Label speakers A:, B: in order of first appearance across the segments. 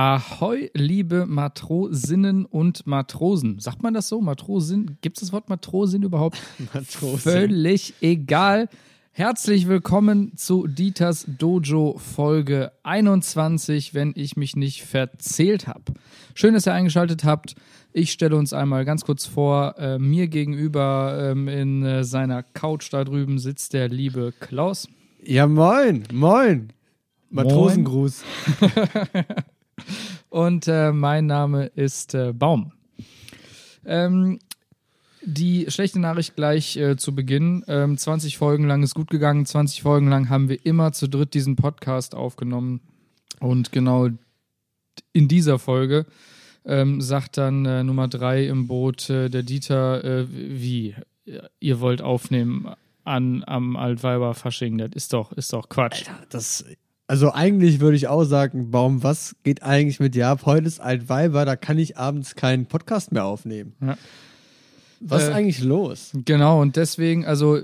A: Ahoi, liebe Matrosinnen und Matrosen. Sagt man das so? Matrosin? Gibt es das Wort Matrosin überhaupt?
B: Matrosin.
A: Völlig egal. Herzlich willkommen zu Dieters Dojo Folge 21, wenn ich mich nicht verzählt habe. Schön, dass ihr eingeschaltet habt. Ich stelle uns einmal ganz kurz vor. Äh, mir gegenüber ähm, in äh, seiner Couch da drüben sitzt der liebe Klaus.
B: Ja, moin, moin. Matrosengruß.
A: Und äh, mein Name ist äh, Baum. Ähm, die schlechte Nachricht gleich äh, zu Beginn. Ähm, 20 Folgen lang ist gut gegangen. 20 Folgen lang haben wir immer zu dritt diesen Podcast aufgenommen. Und genau in dieser Folge ähm, sagt dann äh, Nummer drei im Boot äh, der Dieter, äh, wie ihr wollt aufnehmen an am Altweiber Fasching. Das ist doch, ist doch Quatsch.
B: Das, also eigentlich würde ich auch sagen, Baum, was geht eigentlich mit dir ab? Heute ist Altweiber, da kann ich abends keinen Podcast mehr aufnehmen.
A: Ja.
B: Was ist
A: Äh,
B: eigentlich los?
A: Genau, und deswegen, also,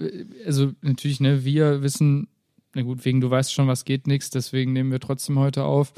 A: also natürlich, ne, wir wissen, na gut, wegen du weißt schon, was geht nichts, deswegen nehmen wir trotzdem heute auf.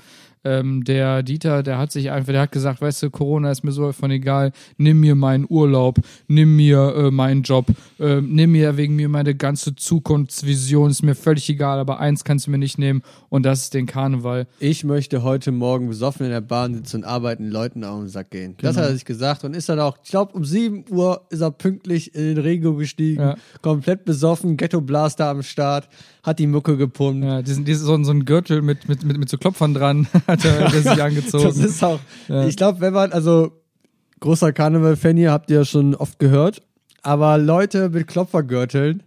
A: Ähm, der Dieter, der hat sich einfach, der hat gesagt, weißt du, Corona ist mir so von egal, nimm mir meinen Urlaub, nimm mir äh, meinen Job, äh, nimm mir wegen mir meine ganze Zukunftsvision, ist mir völlig egal, aber eins kannst du mir nicht nehmen und das ist den Karneval.
B: Ich möchte heute Morgen besoffen in der Bahn sitzen und arbeiten, Leuten auf den Sack gehen. Das
A: Genau.
B: hat er sich gesagt und ist dann auch, ich glaube, um 7 Uhr ist er pünktlich in den Rego gestiegen,
A: Ja.
B: komplett besoffen, Ghetto Blaster am Start, hat die Mucke gepumpt.
A: Ja, diesen, diesen, so, so ein Gürtel mit, mit, mit, mit so Klopfern dran hat er sich angezogen.
B: Das ist auch,
A: Ja.
B: ich glaube, wenn man, also großer Karneval-Fan hier, habt ihr ja schon oft gehört, aber Leute mit Klopfergürteln,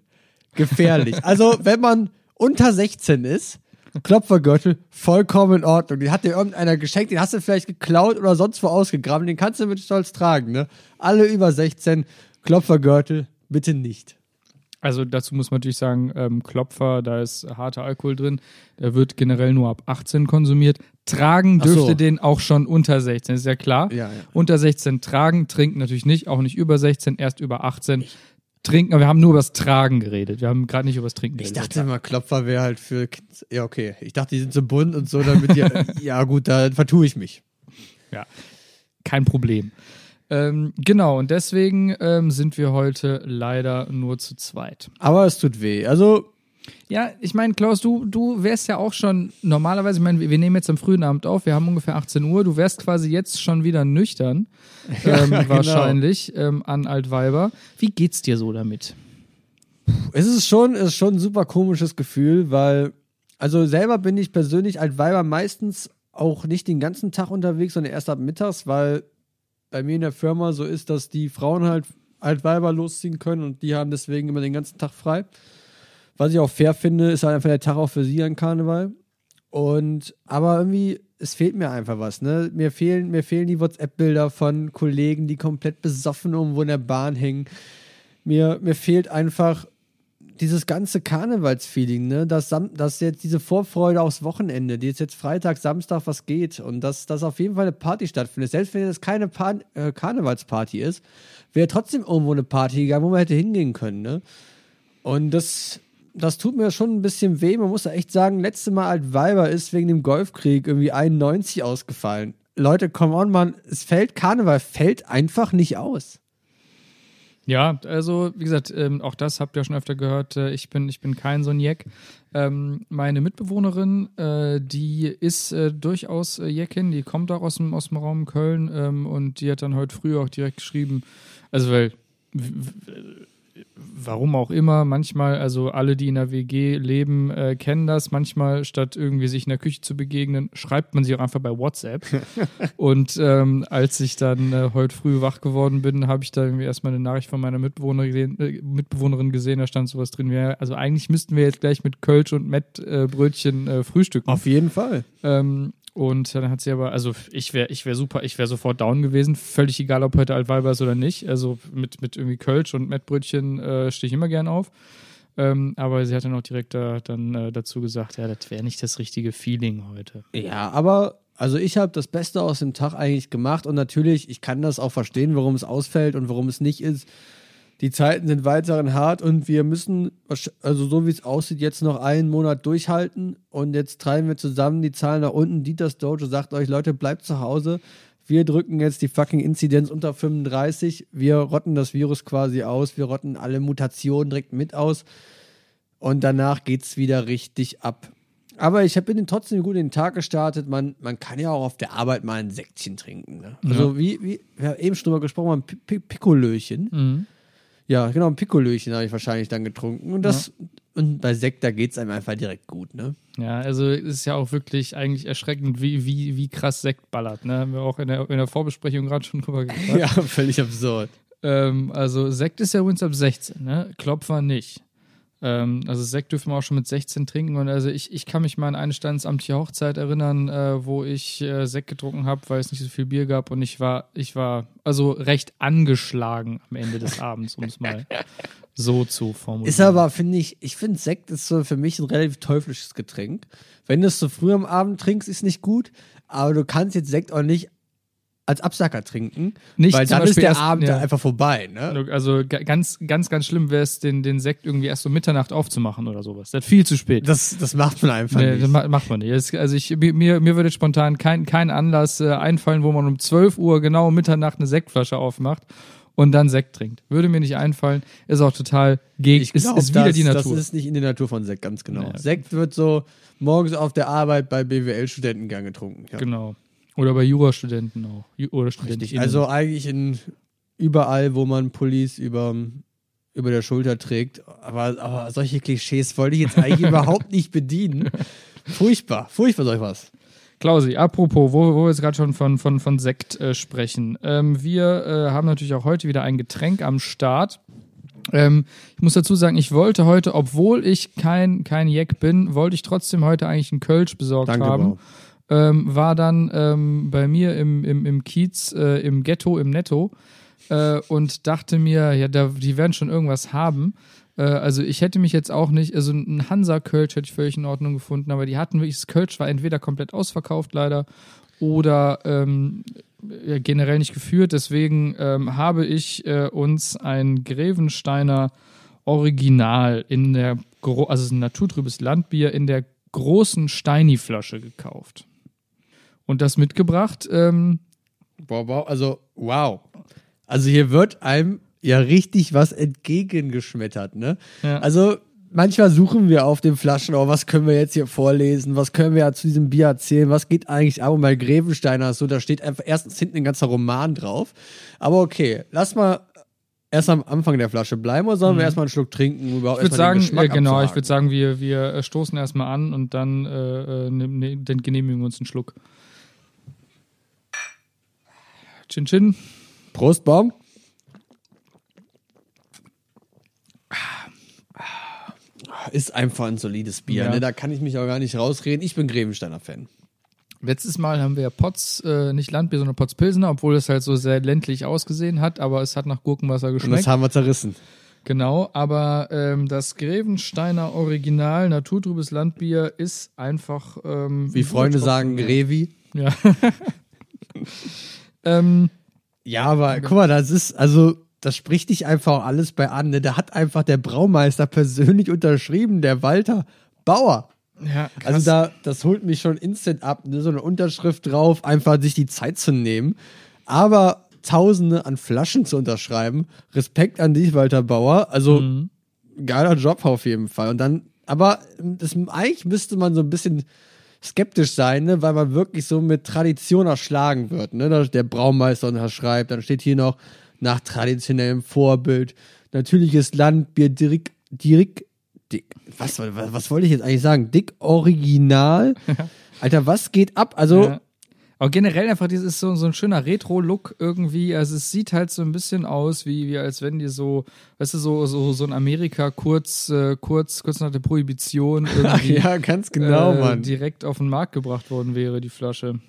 B: gefährlich. also, wenn man unter 16 ist, Klopfergürtel, vollkommen in Ordnung. Den hat dir irgendeiner geschenkt, den hast du vielleicht geklaut oder sonst wo ausgegraben, den kannst du mit Stolz tragen, ne? Alle über 16, Klopfergürtel, bitte nicht.
A: Also dazu muss man natürlich sagen, ähm, Klopfer, da ist harter Alkohol drin. Der wird generell nur ab 18 konsumiert. Tragen
B: Ach so.
A: dürfte den auch schon unter 16, ist ja klar.
B: Ja, ja.
A: Unter 16 tragen, trinken natürlich nicht, auch nicht über 16, erst über 18. Trinken, aber wir haben nur über das Tragen geredet. Wir haben gerade nicht über das Trinken
B: Ich
A: geredet.
B: dachte immer, Klopfer wäre halt für Kids. Ja, okay. Ich dachte, die sind so bunt und so, damit die. ja, gut, da vertue ich mich.
A: Ja, kein Problem. Ähm, genau, und deswegen ähm, sind wir heute leider nur zu zweit.
B: Aber es tut weh. Also,
A: Ja, ich meine, Klaus, du, du wärst ja auch schon normalerweise, ich meine, wir nehmen jetzt am frühen Abend auf, wir haben ungefähr 18 Uhr, du wärst quasi jetzt schon wieder nüchtern, ähm,
B: genau.
A: wahrscheinlich, ähm, an Altweiber. Wie geht's dir so damit?
B: es ist schon, es ist schon ein super komisches Gefühl, weil, also selber bin ich persönlich als Weiber meistens auch nicht den ganzen Tag unterwegs, sondern erst ab mittags, weil bei mir in der Firma so ist, dass die Frauen halt Altweiber losziehen können und die haben deswegen immer den ganzen Tag frei. Was ich auch fair finde, ist halt einfach der Tag auch für sie an Karneval. Und aber irgendwie, es fehlt mir einfach was, ne? Mir fehlen, mir fehlen die WhatsApp-Bilder von Kollegen, die komplett besoffen irgendwo in der Bahn hängen. Mir, mir fehlt einfach dieses ganze Karnevalsfeeling, ne? Dass, dass jetzt diese Vorfreude aufs Wochenende, die jetzt jetzt Freitag, Samstag was geht und dass, dass auf jeden Fall eine Party stattfindet. Selbst wenn das keine Pan äh, Karnevalsparty ist, wäre trotzdem irgendwo eine Party gegangen, wo man hätte hingehen können, ne? Und das, das tut mir schon ein bisschen weh. Man muss ja echt sagen, letzte Mal als Weiber ist wegen dem Golfkrieg irgendwie 91 ausgefallen. Leute, come on, man, es fällt, Karneval fällt einfach nicht aus.
A: Ja, also wie gesagt, ähm, auch das habt ihr schon öfter gehört. Äh, ich bin, ich bin kein so ein Jeck. Ähm, meine Mitbewohnerin, äh, die ist äh, durchaus äh, Jeckin, die kommt auch aus dem, aus dem Raum Köln ähm, und die hat dann heute früh auch direkt geschrieben, also weil warum auch immer, manchmal, also alle, die in der WG leben, äh, kennen das. Manchmal, statt irgendwie sich in der Küche zu begegnen, schreibt man sich auch einfach bei WhatsApp. Und ähm, als ich dann äh, heute früh wach geworden bin, habe ich da irgendwie erstmal eine Nachricht von meiner Mitbewohnerin, gesehen- äh, Mitbewohnerin gesehen, da stand sowas drin. wie, Also eigentlich müssten wir jetzt gleich mit Kölsch und Mettbrötchen äh, Brötchen, äh, frühstücken.
B: Auf jeden Fall.
A: Ähm, und dann hat sie aber, also ich wäre ich wär super, ich wäre sofort down gewesen. Völlig egal, ob heute Altweiber ist oder nicht. Also mit, mit irgendwie Kölsch und Mettbrötchen äh, stehe ich immer gern auf. Ähm, aber sie hat dann auch direkt da, dann äh, dazu gesagt, ja, das wäre nicht das richtige Feeling heute.
B: Ja, aber also ich habe das Beste aus dem Tag eigentlich gemacht und natürlich, ich kann das auch verstehen, warum es ausfällt und warum es nicht ist. Die Zeiten sind weiterhin hart und wir müssen, also so wie es aussieht, jetzt noch einen Monat durchhalten und jetzt treiben wir zusammen die Zahlen nach unten. Dieters Dojo sagt euch, Leute, bleibt zu Hause. Wir drücken jetzt die fucking Inzidenz unter 35. Wir rotten das Virus quasi aus. Wir rotten alle Mutationen direkt mit aus. Und danach geht es wieder richtig ab. Aber ich bin trotzdem gut in den Tag gestartet. Man, man kann ja auch auf der Arbeit mal ein Sektchen trinken. Ne? Also, ja. wie, wie wir haben eben schon mal gesprochen, ein Pikolöchen. Mhm. Ja, genau, ein Pikolöchen habe ich wahrscheinlich dann getrunken. Und das, ja. und bei Sekt, da geht es einem einfach direkt gut, ne?
A: Ja, also es ist ja auch wirklich eigentlich erschreckend, wie, wie, wie krass Sekt ballert, ne? Haben wir auch in der, in der Vorbesprechung gerade schon drüber
B: gesprochen. ja, völlig absurd.
A: Ähm, also Sekt ist ja übrigens ab 16, ne? Klopfer nicht. Ähm, also Sekt dürfen wir auch schon mit 16 trinken. Und also ich, ich kann mich mal an eine standesamtliche Hochzeit erinnern, äh, wo ich äh, Sekt getrunken habe, weil es nicht so viel Bier gab. Und ich war, ich war also recht angeschlagen am Ende des Abends, um es mal so zu formulieren.
B: Ist aber, finde ich, ich finde Sekt ist so für mich ein relativ teuflisches Getränk. Wenn du es so früh am Abend trinkst, ist nicht gut. Aber du kannst jetzt Sekt auch nicht als Absacker trinken,
A: nicht
B: weil dann ist der erst, Abend ja. einfach vorbei. Ne?
A: Also ganz, ganz, ganz schlimm wäre es, den, den Sekt irgendwie erst so Mitternacht aufzumachen oder sowas. Das ist viel zu spät.
B: Das, das macht man einfach nee, nicht. Das
A: macht man nicht. Also ich, mir, mir würde spontan kein, kein Anlass äh, einfallen, wo man um 12 Uhr genau um Mitternacht eine Sektflasche aufmacht und dann Sekt trinkt. Würde mir nicht einfallen. Ist auch total gegen. Ich glaub, ist, ist wieder das, die Natur.
B: Das ist nicht in der Natur von Sekt, ganz genau. Ja. Sekt wird so morgens auf der Arbeit bei BWL-Studenten gern getrunken.
A: Ja. Genau. Oder bei Jurastudenten auch. Oder Studenten.
B: Also eigentlich in überall, wo man Pullis über, über der Schulter trägt. Aber, aber solche Klischees wollte ich jetzt eigentlich überhaupt nicht bedienen. Furchtbar, furchtbar soll ich was.
A: Klausi, apropos, wo, wo wir jetzt gerade schon von, von, von Sekt äh, sprechen. Ähm, wir äh, haben natürlich auch heute wieder ein Getränk am Start. Ähm, ich muss dazu sagen, ich wollte heute, obwohl ich kein, kein Jack bin, wollte ich trotzdem heute eigentlich einen Kölsch besorgt Danke, haben. Bro ähm, war dann ähm, bei mir im, im, im Kiez, äh, im Ghetto, im Netto äh, und dachte mir, ja, da, die werden schon irgendwas haben. Äh, also ich hätte mich jetzt auch nicht, also ein Hansa-Kölsch hätte ich völlig in Ordnung gefunden, aber die hatten wirklich, das Kölsch war entweder komplett ausverkauft leider oder ähm, ja, generell nicht geführt. Deswegen ähm, habe ich äh, uns ein Grevensteiner Original in der, also ein naturtrübes Landbier in der großen Steini-Flasche gekauft und das mitgebracht. Ähm,
B: wow, wow, also wow. Also hier wird einem ja richtig was entgegengeschmettert, ne? Ja. Also manchmal suchen wir auf den Flaschen, oh, was können wir jetzt hier vorlesen, was können wir ja zu diesem Bier erzählen, was geht eigentlich ab? Und bei Grevensteiner so, da steht einfach erstens hinten ein ganzer Roman drauf. Aber okay, lass mal erst am Anfang der Flasche bleiben oder sollen mhm. wir erstmal einen Schluck trinken?
A: Überhaupt ich würde sagen, äh, genau, ich würde sagen, wir, wir äh, stoßen erstmal an und dann äh, äh, ne, ne, genehmigen wir uns einen Schluck. Chin Chin.
B: Prost, Baum. Ist einfach ein solides Bier, ja. ne? da kann ich mich auch gar nicht rausreden. Ich bin Grevensteiner Fan.
A: Letztes Mal haben wir ja Potz, äh, nicht Landbier, sondern Potz Pilsener, obwohl es halt so sehr ländlich ausgesehen hat, aber es hat nach Gurkenwasser geschmeckt. Und das
B: haben wir zerrissen.
A: Genau, aber ähm, das Grevensteiner Original naturtrübes Landbier ist einfach. Ähm,
B: Wie Freunde sagen, Grevi.
A: Ja. Ähm,
B: ja, aber guck mal, das ist, also, das spricht dich einfach alles bei an. Ne? Da hat einfach der Braumeister persönlich unterschrieben, der Walter Bauer. Ja, krass. Also da, das holt mich schon instant ab, ne? so eine Unterschrift drauf, einfach sich die Zeit zu nehmen. Aber Tausende an Flaschen zu unterschreiben. Respekt an dich, Walter Bauer. Also mhm. geiler Job auf jeden Fall. Und dann, aber das, eigentlich müsste man so ein bisschen skeptisch sein, ne? weil man wirklich so mit Tradition erschlagen wird. Ne? Der Braumeister unterschreibt, dann steht hier noch nach traditionellem Vorbild, natürliches Landbier, direkt, direkt, dick, was, was, was wollte ich jetzt eigentlich sagen? Dick Original? Alter, was geht ab? Also, ja.
A: Aber generell einfach, dieses ist so, so ein schöner Retro-Look irgendwie. Also es sieht halt so ein bisschen aus, wie, wie als wenn die so, weißt du, so, so, so in Amerika kurz, äh, kurz, kurz nach der Prohibition irgendwie
B: ja, ganz genau,
A: äh,
B: Mann.
A: direkt auf den Markt gebracht worden wäre, die Flasche.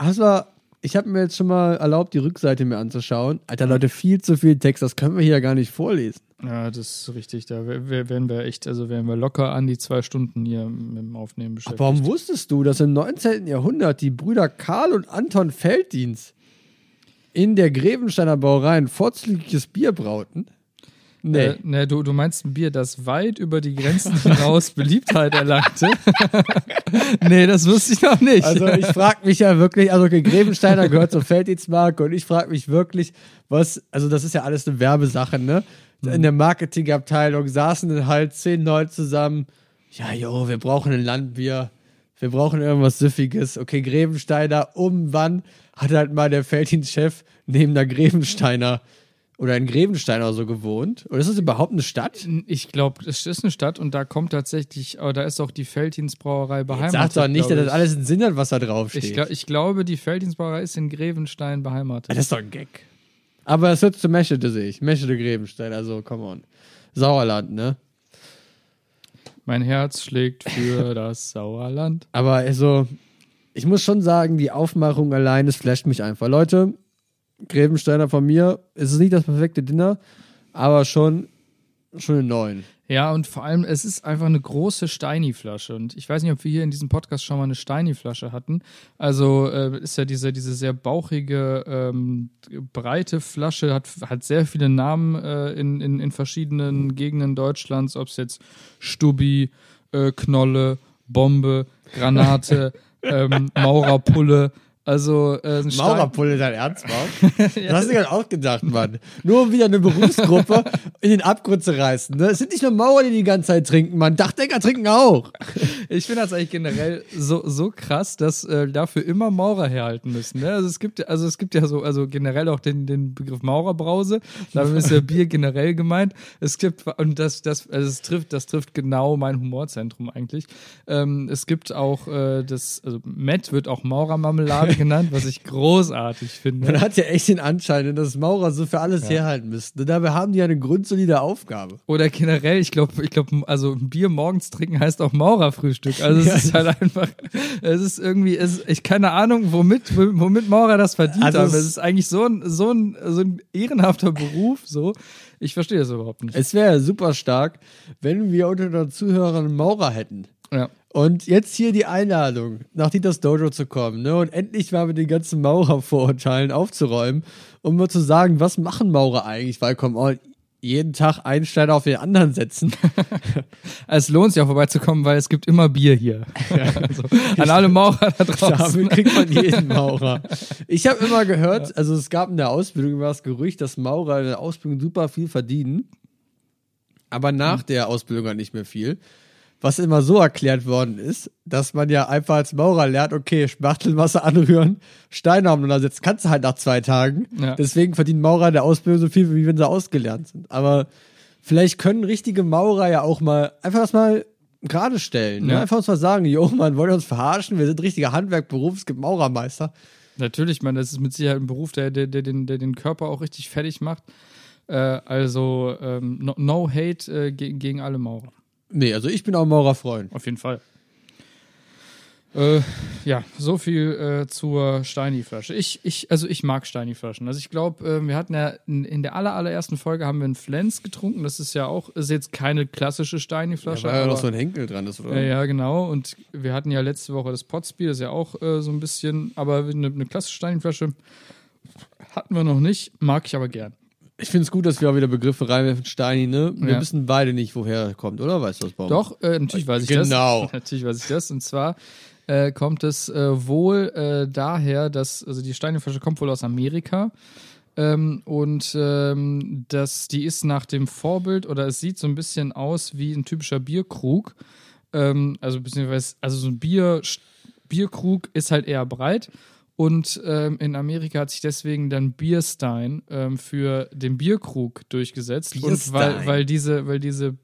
B: Du, ich habe mir jetzt schon mal erlaubt, die Rückseite mir anzuschauen. Alter, Leute, viel zu viel Text, das können wir hier ja gar nicht vorlesen.
A: Ja, das ist richtig. Da wär- wär- wären wir echt, also wären wir locker an die zwei Stunden hier mit dem Aufnehmen beschäftigt.
B: Warum wusstest du, dass im 19. Jahrhundert die Brüder Karl und Anton Felddienst in der Grevensteiner Brauerei ein vorzügliches Bier brauten? Nee.
A: Äh, ne, du, du meinst ein Bier, das weit über die Grenzen hinaus Beliebtheit erlangte? nee, das wusste ich noch nicht.
B: Also ich frage mich ja wirklich, also okay, Grevensteiner gehört zur Felddienstmarke und ich frage mich wirklich, was, also das ist ja alles eine Werbesache, ne? In der Marketingabteilung saßen dann halt zehn Leute zusammen, ja, jo, wir brauchen ein Landbier, wir brauchen irgendwas Süffiges. Okay, Grevensteiner, um wann hat halt mal der Felddienstchef neben der Grevensteiner oder in Grevensteiner so gewohnt? Oder ist das überhaupt eine Stadt?
A: ich glaube, es ist eine Stadt und da kommt tatsächlich, aber da ist auch die Felddienstbrauerei beheimatet.
B: Sag doch nicht, dass das alles einen Sinn hat, was da draufsteht.
A: ich. Glaub, ich glaube, die Felddienstbrauerei ist in Grevenstein beheimatet.
B: Das ist doch ein Gag. Aber es wird zu Meschede, sehe ich. Meschede Grevenstein, also come on. Sauerland, ne?
A: Mein Herz schlägt für das Sauerland.
B: Aber also, ich muss schon sagen, die Aufmachung allein, es flasht mich einfach. Leute, Grevensteiner von mir, es ist nicht das perfekte Dinner, aber schon, schon eine 9.
A: Ja, und vor allem, es ist einfach eine große Steini-Flasche. Und ich weiß nicht, ob wir hier in diesem Podcast schon mal eine Steini-Flasche hatten. Also äh, ist ja diese, diese sehr bauchige, ähm, breite Flasche, hat, hat sehr viele Namen äh, in, in, in verschiedenen Gegenden Deutschlands, ob es jetzt Stubbi, äh, Knolle, Bombe, Granate, ähm, Maurerpulle. Also äh,
B: Maurerpulle, dein Ernst, Mann? Das hast du gerade auch gedacht, Mann. Nur um wieder eine Berufsgruppe in den Abgrund zu reißen. Ne? Es sind nicht nur Maurer, die die ganze Zeit trinken, Mann. Dachdecker trinken auch.
A: Ich finde das eigentlich generell so, so krass, dass äh, dafür immer Maurer herhalten müssen. Ne? Also es gibt ja, also es gibt ja so, also generell auch den, den Begriff Maurerbrause. Damit ist ja Bier generell gemeint. Es gibt, und das, das, also es trifft, das trifft genau mein Humorzentrum eigentlich. Ähm, es gibt auch äh, das, also Matt wird auch Maurermarmelade genannt, was ich großartig finde.
B: Man hat ja echt den Anschein, dass Maurer so für alles herhalten müssten. Und dabei haben die ja eine grundsolide Aufgabe.
A: Oder generell, ich glaube, ich glaube, also ein Bier morgens trinken heißt auch Maurerfrühstück. Also es
B: Ja,
A: ist halt einfach, es ist irgendwie, es ich keine Ahnung, womit, womit Maurer das verdient
B: Also
A: haben.
B: es-
A: ist eigentlich so ein, so ein, so ein ehrenhafter Beruf, so. Ich verstehe das überhaupt nicht.
B: Es wäre super stark, wenn wir unter den Zuhörern Maurer hätten.
A: Ja.
B: Und jetzt hier die Einladung, nach Titas Dojo zu kommen, ne? Und endlich mal mit den ganzen Maurer-Vorurteilen aufzuräumen, um mal zu sagen, was machen Maurer eigentlich? Weil, komm, oh, jeden Tag einen Stein auf den anderen setzen.
A: Es lohnt sich auch vorbeizukommen, weil es gibt immer Bier hier. Also, an alle Maurer da draußen.
B: Damit kriegt man jeden Maurer. Ich habe immer gehört, also es gab in der Ausbildung immer das Gerücht, dass Maurer in der Ausbildung super viel verdienen, aber nach der Ausbildung halt nicht mehr viel. Was immer so erklärt worden ist, dass man ja einfach als Maurer lernt, okay, Spachtelmasse anrühren, Steine aufeinander setzen, kannst du halt nach zwei Tagen.
A: Ja.
B: Deswegen verdienen Maurer in der Ausbildung so viel, wie wenn sie ausgelernt sind. Aber vielleicht können richtige Maurer ja auch mal einfach das mal gerade stellen. Ne?
A: Ja.
B: Einfach uns mal sagen, jo, man, wollt ihr uns verarschen? Wir sind richtiger Handwerkberuf, es gibt Maurermeister.
A: Natürlich, ich meine, das ist mit Sicherheit ein Beruf, der, der, der, den, der den Körper auch richtig fertig macht. Äh, also, ähm, no, no hate äh, ge gegen alle Maurer.
B: Nee, also ich bin auch Maurerfreund.
A: Auf jeden Fall. Äh, ja, so viel äh, zur Steini-Flasche. Ich, ich, also ich mag Steini-Flaschen. Also ich glaube, äh, wir hatten ja in, in der aller, allerersten Folge haben wir einen Flens getrunken. Das ist ja auch, ist jetzt keine klassische Steini-Flasche.
B: Da war ja noch so ein Henkel dran, das oder?
A: ja, ja, genau. Und wir hatten ja letzte Woche das Potspiel, das ist ja auch äh, so ein bisschen, aber eine, eine klassische Steinflasche hatten wir noch nicht, mag ich aber gern.
B: Ich finde es gut, dass wir auch wieder Begriffe reinwerfen, Steini, ne? Wir
A: Ja.
B: wissen beide nicht, woher er kommt, oder? Weißt du das, Baum?
A: Doch, äh, natürlich weiß ich
B: Genau.
A: das. Natürlich weiß ich das. Und zwar äh, kommt es äh, wohl äh, daher, dass, also die Steineflasche kommt wohl aus Amerika. Ähm, und ähm, das, die ist nach dem Vorbild oder es sieht so ein bisschen aus wie ein typischer Bierkrug. Ähm, also beziehungsweise, also so ein Bier, Bierkrug ist halt eher breit. Und ähm, in Amerika hat sich deswegen dann Bierstein ähm, für den Bierkrug durchgesetzt. Und weil,
B: Bierstein.
A: weil diese, weil diese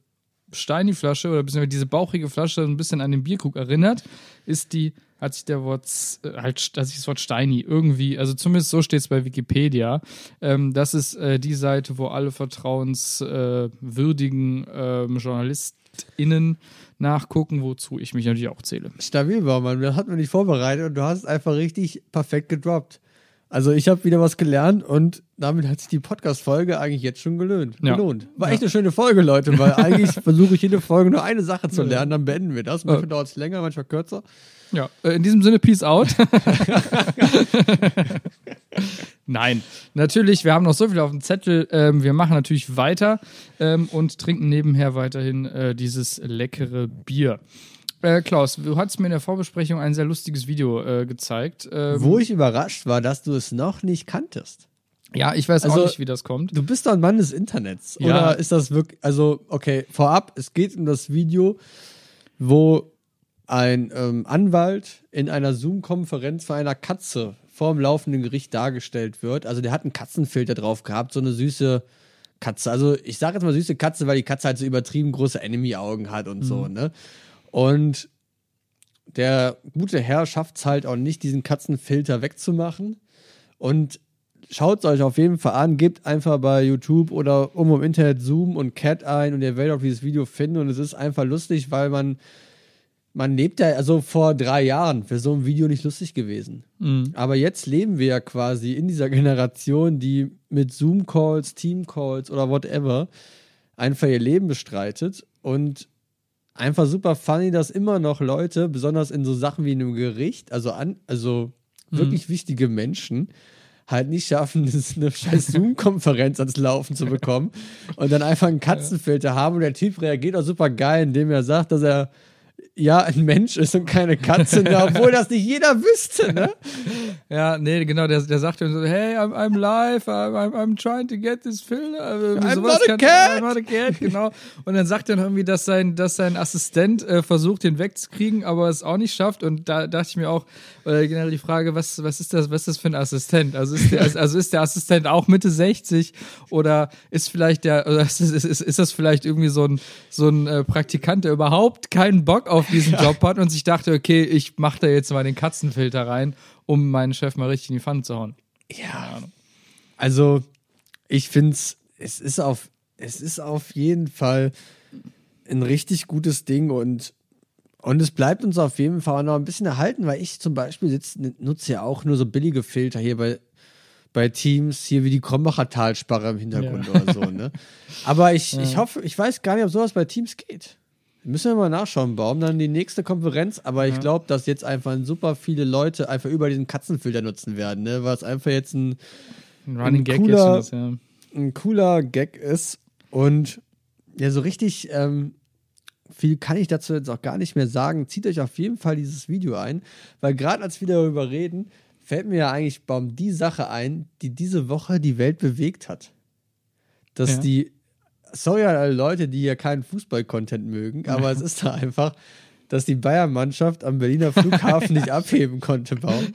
A: Steini-Flasche oder beziehungsweise diese bauchige Flasche ein bisschen an den Bierkrug erinnert, ist die, hat sich der Wort, äh, halt, hat sich das Wort Steini irgendwie, also zumindest so steht es bei Wikipedia. Ähm, das ist äh, die Seite, wo alle vertrauenswürdigen äh, ähm, JournalistInnen nachgucken, wozu ich mich natürlich auch zähle.
B: Stabil war man, das hat man nicht vorbereitet und du hast einfach richtig perfekt gedroppt. Also ich habe wieder was gelernt und damit hat sich die Podcast-Folge eigentlich jetzt schon gelohnt.
A: Ja.
B: gelohnt. War
A: Ja.
B: echt eine schöne Folge, Leute, weil eigentlich versuche ich jede Folge nur eine Sache zu lernen, dann beenden wir das. Manchmal dauert es länger, manchmal kürzer.
A: Ja, äh, in diesem Sinne, Peace out. Nein, natürlich, wir haben noch so viel auf dem Zettel. Ähm, wir machen natürlich weiter ähm, und trinken nebenher weiterhin äh, dieses leckere Bier. Äh, Klaus, du hast mir in der Vorbesprechung ein sehr lustiges Video äh, gezeigt. Ähm,
B: Wo ich überrascht war, dass du es noch nicht kanntest.
A: ja, ich weiß
B: Also-
A: auch nicht, wie das kommt.
B: Du bist doch ein Mann des Internets.
A: Ja.
B: Oder ist das wirklich, also, okay, vorab, es geht um das Video, wo ein ähm, Anwalt in einer Zoom-Konferenz vor einer Katze vorm laufenden Gericht dargestellt wird. Also der hat einen Katzenfilter drauf gehabt, so eine süße Katze. Also ich sage jetzt mal süße Katze, weil die Katze halt so übertrieben große Enemy-Augen hat und so, ne? Und der gute Herr schafft es halt auch nicht, diesen Katzenfilter wegzumachen. Und schaut es euch auf jeden Fall an, gebt einfach bei YouTube oder irgendwo im Internet Zoom und Cat ein und ihr werdet auch dieses Video finden. Und es ist einfach lustig, weil man, man lebt ja, also vor drei Jahren wäre so ein Video nicht lustig gewesen. Aber jetzt leben wir ja quasi in dieser Generation, die mit Zoom-Calls, Team-Calls oder whatever einfach ihr Leben bestreitet. Und einfach super funny, dass immer noch Leute, besonders in so Sachen wie in einem Gericht, also an, also wirklich wichtige Menschen, halt nicht schaffen, eine scheiß Zoom-Konferenz ans Laufen zu bekommen und dann einfach einen Katzenfilter haben und der Typ reagiert auch super geil, indem er sagt, dass er ja ein Mensch ist und keine Katze, na, obwohl das nicht jeder wüsste, ne?
A: Ja, nee, genau, der, der sagt dann so, hey, I'm, I'm live, I'm, I'm, I'm trying to get this film. Äh,
B: I'm
A: sowas
B: not a cat.
A: I'm not a cat, genau. Und dann sagt er irgendwie, dass sein, dass sein Assistent äh, versucht, den wegzukriegen, aber es auch nicht schafft. Und da dachte ich mir auch, äh, generell die Frage, was, was ist das, was ist das für ein Assistent? Also ist der, also ist der Assistent auch Mitte 60 oder ist vielleicht der, oder ist, ist, ist, ist das vielleicht irgendwie so ein, so ein äh, Praktikant, der überhaupt keinen Bock auf diesen Job hat und sich dachte, okay, ich mach da jetzt mal den Katzenfilter rein, um meinen Chef mal richtig in die Pfanne zu hauen.
B: Ja. Also, ich finde es, es ist auf, es ist auf jeden Fall ein richtig gutes Ding und, und es bleibt uns auf jeden Fall auch noch ein bisschen erhalten, weil ich zum Beispiel sitz, nutze ja auch nur so billige Filter hier bei, bei Teams, hier wie die Krombacher Talsperre im Hintergrund
A: Ja.
B: oder so, ne? Aber ich, ich hoffe, ich weiß gar nicht, ob sowas bei Teams geht. Müssen wir mal nachschauen, Baum, dann die nächste Konferenz. Aber ich glaube, dass jetzt einfach super viele Leute einfach über diesen Katzenfilter nutzen werden, ne? Weil es einfach jetzt ein,
A: Ein Running
B: Ein
A: Gag
B: cooler-
A: ist, ja.
B: ein cooler Gag ist. Und ja, so richtig ähm, viel kann ich dazu jetzt auch gar nicht mehr sagen. Zieht euch auf jeden Fall dieses Video ein, weil gerade als wir darüber reden, fällt mir ja eigentlich Baum die Sache ein, die diese Woche die Welt bewegt hat. Dass
A: Ja.
B: die, sorry an alle Leute, die ja keinen Fußball-Content mögen, aber es ist da einfach, dass die Bayern-Mannschaft am Berliner Flughafen nicht abheben konnte, Baum.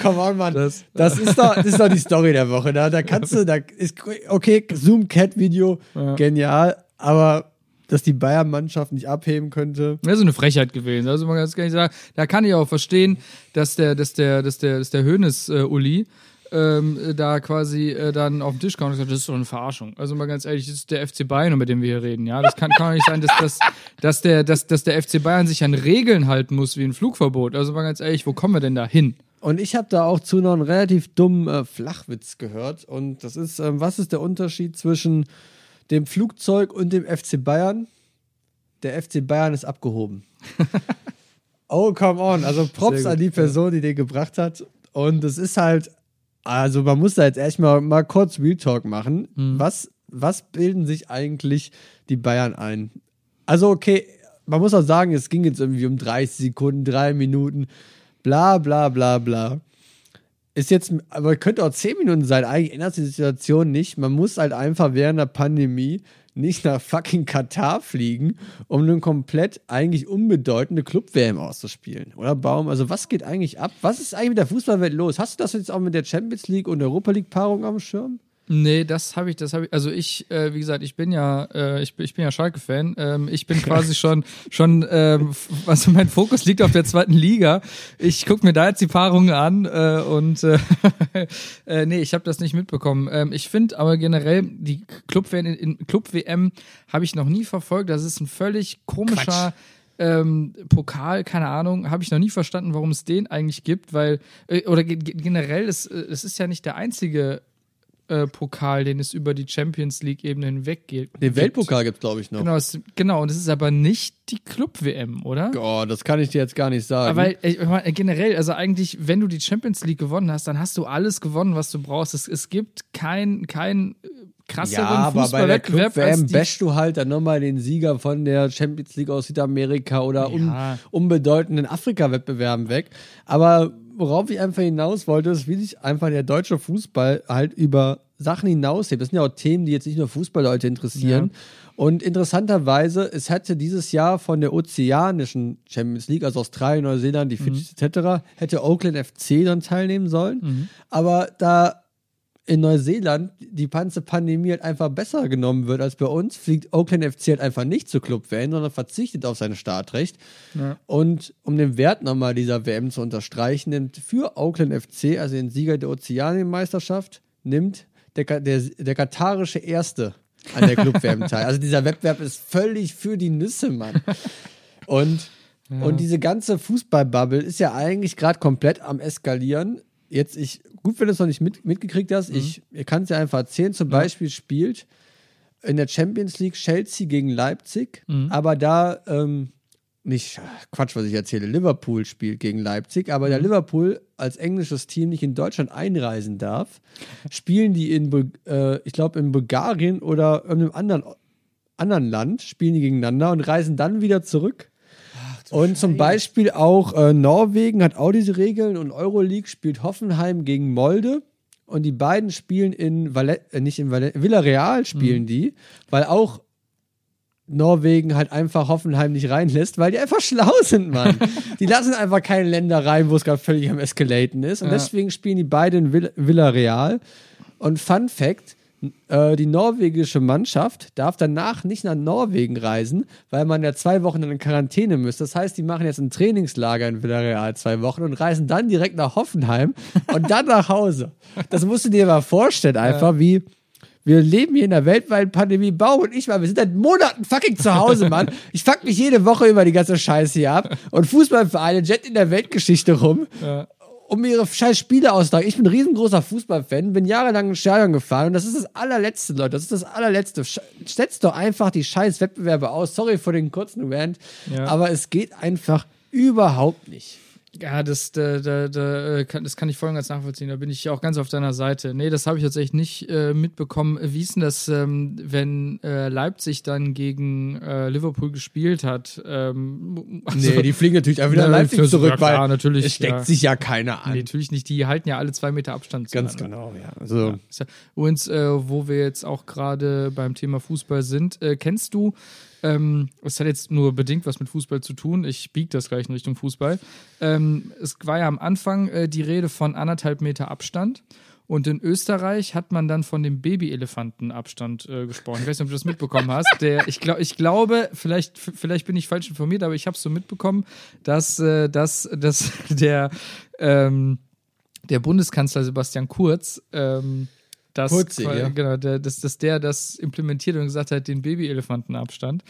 B: Come on, Mann.
A: Das-
B: Das, ist, doch, das ist doch die Story der Woche. Da, da kannst du, da ist, okay, Zoom-Cat-Video,
A: Ja.
B: genial, aber dass die Bayern-Mannschaft nicht abheben könnte.
A: Das ist eine Frechheit gewesen. Also man kann ganz sagen, da kann ich auch verstehen, dass der, dass der, dass der, dass der Hönes äh, Uli ähm, da quasi äh, dann auf den Tisch kam und gesagt, das ist doch eine Verarschung. Also mal ganz ehrlich, das ist der FC Bayern, über den wir hier reden. Ja, das kann, kann doch nicht sein, dass, dass, dass, der, dass, dass der FC Bayern sich an Regeln halten muss wie ein Flugverbot. Also mal ganz ehrlich, wo kommen wir denn da hin?
B: Und ich habe da auch zu noch einen relativ dummen äh, Flachwitz gehört. Und das ist, ähm, was ist der Unterschied zwischen dem Flugzeug und dem FC Bayern? Der FC Bayern ist abgehoben. oh, come on. Also Props an die Person, die den gebracht hat. Und es ist halt, also man muss da jetzt erstmal mal kurz Real Talk machen. Was, was bilden sich eigentlich die Bayern ein? Also, okay, man muss auch sagen, es ging jetzt irgendwie um 30 Sekunden, drei Minuten, bla bla bla bla. Ist jetzt, aber könnte auch 10 Minuten sein. Eigentlich ändert sich die Situation nicht. Man muss halt einfach während der Pandemie nicht nach fucking Katar fliegen, um eine komplett eigentlich unbedeutende Club-WM auszuspielen. Oder Baum? Also, was geht eigentlich ab? Was ist eigentlich mit der Fußballwelt los? Hast du das jetzt auch mit der Champions League und Europa League-Paarung am Schirm?
A: Nee, das habe ich, das habe ich, also ich, äh, wie gesagt, ich bin ja, äh, ich, bin- ich bin ja Schalke-Fan. Ähm, ich bin quasi schon, schon, ähm, also mein Fokus liegt auf der zweiten Liga. Ich gucke mir da jetzt die Paarungen an äh, und äh, äh, nee, ich habe das nicht mitbekommen. Ähm, ich finde aber generell die Club-WM in Club-WM habe ich noch nie verfolgt. Das ist ein völlig komischer ähm, Pokal, keine Ahnung, habe ich noch nie verstanden, warum es den eigentlich gibt, weil, äh, oder ge- ge- generell, es, äh, es ist ja nicht der einzige äh, Pokal, den es über die Champions League-Ebene hinweg geht.
B: Den Weltpokal gibt es, glaube ich, noch.
A: Genau, es, genau, und es ist aber nicht die Club-WM, oder?
B: Oh, das kann ich dir jetzt gar nicht sagen.
A: Aber ich meine, generell, also eigentlich, wenn du die Champions League gewonnen hast, dann hast du alles gewonnen, was du brauchst. Es, es gibt kein, kein äh, krasseren
B: ja, aber bei der Club-WM
A: die
B: bashst du halt dann nochmal den Sieger von der Champions League aus Südamerika oder un
A: Ja.
B: unbedeutenden Afrika-Wettbewerben weg. Aber worauf ich einfach hinaus wollte, ist, wie sich einfach der deutsche Fußball halt über Sachen hinaushebt. Das sind ja auch Themen, die jetzt nicht nur Fußballleute interessieren. Und interessanterweise, es hätte dieses Jahr von der ozeanischen Champions League, also Australien, Neuseeland, die Fidschis etc., hätte Oakland FC dann teilnehmen sollen. Aber da in Neuseeland die ganze Pandemie halt einfach besser genommen wird als bei uns, fliegt Oakland FC halt einfach nicht zur Club WM, sondern verzichtet auf sein Startrecht. Und um den Wert nochmal dieser WM zu unterstreichen, nimmt für Oakland FC, also den Sieger der Ozeanienmeisterschaft, nimmt der, der, der katarische Erste an der Club WM teil. Also dieser Wettbewerb ist völlig für die Nüsse, Mann. Und, und diese ganze Fußballbubble ist ja eigentlich gerade komplett am Eskalieren. Jetzt, ich, gut, wenn du es noch nicht mit, mitgekriegt hast, ich, ich kann es dir einfach erzählen. Zum Beispiel spielt in der Champions League Chelsea gegen Leipzig, aber da, ähm, nicht Quatsch, was ich erzähle, Liverpool spielt gegen Leipzig, aber da Liverpool als englisches Team nicht in Deutschland einreisen darf, spielen die in, Bul äh, ich glaube, in Bulgarien oder irgendeinem anderen, anderen Land, spielen die gegeneinander und reisen dann wieder zurück. Und zum Beispiel auch äh, Norwegen hat auch diese Regeln und Euroleague spielt Hoffenheim gegen Molde. Und die beiden spielen in Valle äh, nicht in Valle Villarreal spielen die, weil auch Norwegen halt einfach Hoffenheim nicht reinlässt, weil die einfach schlau sind, Mann. die lassen einfach keine Länder rein, wo es gerade völlig am Eskalaten ist. Und
A: Ja.
B: deswegen spielen die beiden in Vill Villarreal. Und Fun Fact: äh, Die norwegische Mannschaft darf danach nicht nach Norwegen reisen, weil man ja zwei Wochen in Quarantäne müsste. Das heißt, die machen jetzt ein Trainingslager in Villarreal zwei Wochen und reisen dann direkt nach Hoffenheim und dann nach Hause. Das musst du dir mal vorstellen, einfach wie. Wir leben hier in der weltweiten Pandemie. Bau und ich mal, wir sind seit Monaten fucking zu Hause, Mann. Ich fuck mich jede Woche über die ganze Scheiße hier ab. Und Fußballvereine jetten in der Weltgeschichte rum, um ihre scheiß Spiele auszutragen. Ich bin ein riesengroßer Fußballfan, bin jahrelang in Stadion gefahren und das ist das allerletzte, Leute. Das ist das allerletzte. Setzt doch einfach die scheiß Wettbewerbe aus. Sorry für den kurzen Rant,
A: Ja.
B: aber es geht einfach überhaupt nicht.
A: Ja, das, da, da, da, äh, kann, das kann ich voll und ganz nachvollziehen. Da bin ich auch ganz auf deiner Seite. Nee, das habe ich tatsächlich nicht äh, mitbekommen. Wie ist denn das, ähm, wenn äh, Leipzig dann gegen äh, Liverpool gespielt hat? Ähm, also-
B: Nee, die fliegen natürlich einfach wieder
A: Ja,
B: Leipzig
A: für-
B: zurück,
A: ja, klar,
B: weil
A: natürlich,
B: es steckt
A: ja.
B: sich ja keiner an.
A: Nee, natürlich nicht. Die halten ja alle zwei Meter Abstand
B: Ganz genau, ja. Also,
A: ja- Übrigens, äh, wo wir jetzt auch gerade beim Thema Fußball sind, äh, kennst du, ähm, es hat jetzt nur bedingt was mit Fußball zu tun, ich biege das gleich in Richtung Fußball. Ähm, es war ja am Anfang äh, die Rede von anderthalb Meter Abstand. Und in Österreich hat man dann von dem Babyelefantenabstand äh, gesprochen. Ich weiß nicht, ob du das mitbekommen hast. Der, ich, glaub, ich glaube, vielleicht, vielleicht bin ich falsch informiert, aber ich habe so mitbekommen, dass, äh, dass, dass der, ähm, der Bundeskanzler Sebastian Kurz ähm, das,
B: Kurzi,
A: qua-
B: ja.
A: genau, der, dass, dass der das implementiert und gesagt hat, den Babyelefantenabstand.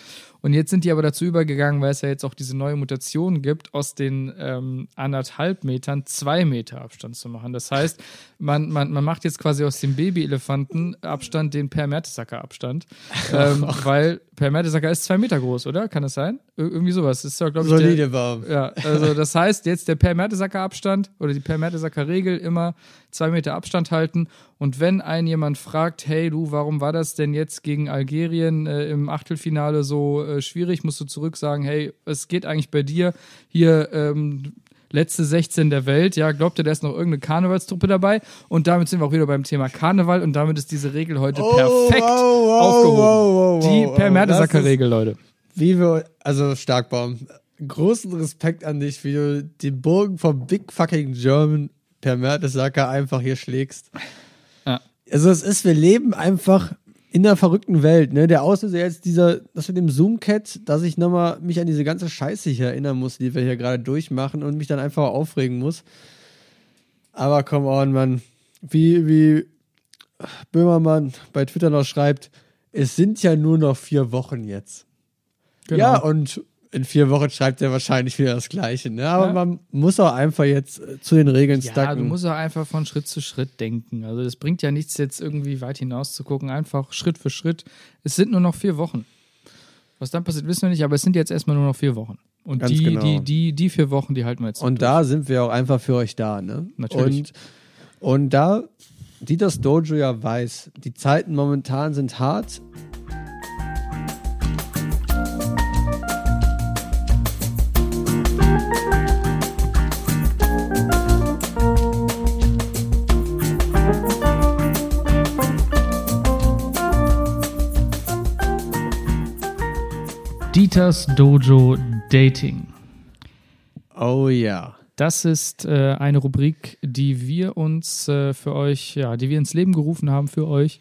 A: Und jetzt sind die aber dazu übergegangen, weil es ja jetzt auch diese neue Mutation gibt, aus den ähm, anderthalb Metern zwei Meter Abstand zu machen. Das heißt, man, man, man macht jetzt quasi aus dem Babyelefantenabstand den Per Mertesacker Abstand, ähm, weil Per Mertesacker ist zwei Meter groß, oder? Kann das sein? Ir irgendwie sowas. Das ist ja, glaube ich,
B: solide war.
A: ja, also das heißt jetzt der per Mertesacker Abstand oder die per Mertesacker Regel immer zwei Meter Abstand halten. Und wenn ein jemand fragt, hey du, warum war das denn jetzt gegen Algerien äh, im Achtelfinale so äh, schwierig, musst du zurück sagen, hey, es geht eigentlich bei dir hier ähm, letzte 16 der Welt, ja, glaubt ihr, da ist noch irgendeine Karnevalstruppe dabei? Und damit sind wir auch wieder beim Thema Karneval und damit ist diese Regel heute perfekt
B: wow, wow,
A: aufgehoben. die per Mertesacker
B: Das ist-
A: Regel, Leute.
B: Wie wir, also Starkbaum, großen Respekt an dich, wie du den Bogen vom Big Fucking German per Mertesacker einfach hier schlägst.
A: Ja.
B: Also es ist, wir leben einfach in einer verrückten Welt, ne? Der Auslöser jetzt dieser, das mit dem Zoom-Cat, dass ich nochmal mich an diese ganze Scheiße hier erinnern muss, die wir hier gerade durchmachen und mich dann einfach aufregen muss. Aber come on, Mann. Wie, wie Böhmermann bei Twitter noch schreibt, es sind ja nur noch vier Wochen jetzt.
A: Genau.
B: Ja, und in vier Wochen schreibt er wahrscheinlich wieder das Gleiche. Ne? Aber
A: Ja.
B: man muss auch einfach jetzt äh, zu den Regeln
A: Ja,
B: stacken.
A: du musst auch einfach von Schritt zu Schritt denken. Also es bringt ja nichts, jetzt irgendwie weit hinaus zu gucken. Einfach Schritt für Schritt. Es sind nur noch vier Wochen. Was dann passiert, wissen wir nicht, aber es sind jetzt erstmal nur noch vier Wochen. Und
B: Ganz
A: die,
B: genau.
A: die, die, die vier Wochen, die halten wir jetzt.
B: Und da sind wir auch einfach für euch da, ne?
A: Natürlich.
B: Und, und da Dieters Dojo ja weiß, die Zeiten momentan sind hart.
A: Dieters Dojo Dating.
B: Oh ja.
A: Das ist äh, eine Rubrik, die wir uns äh, für euch, ja, die wir ins Leben gerufen haben für euch,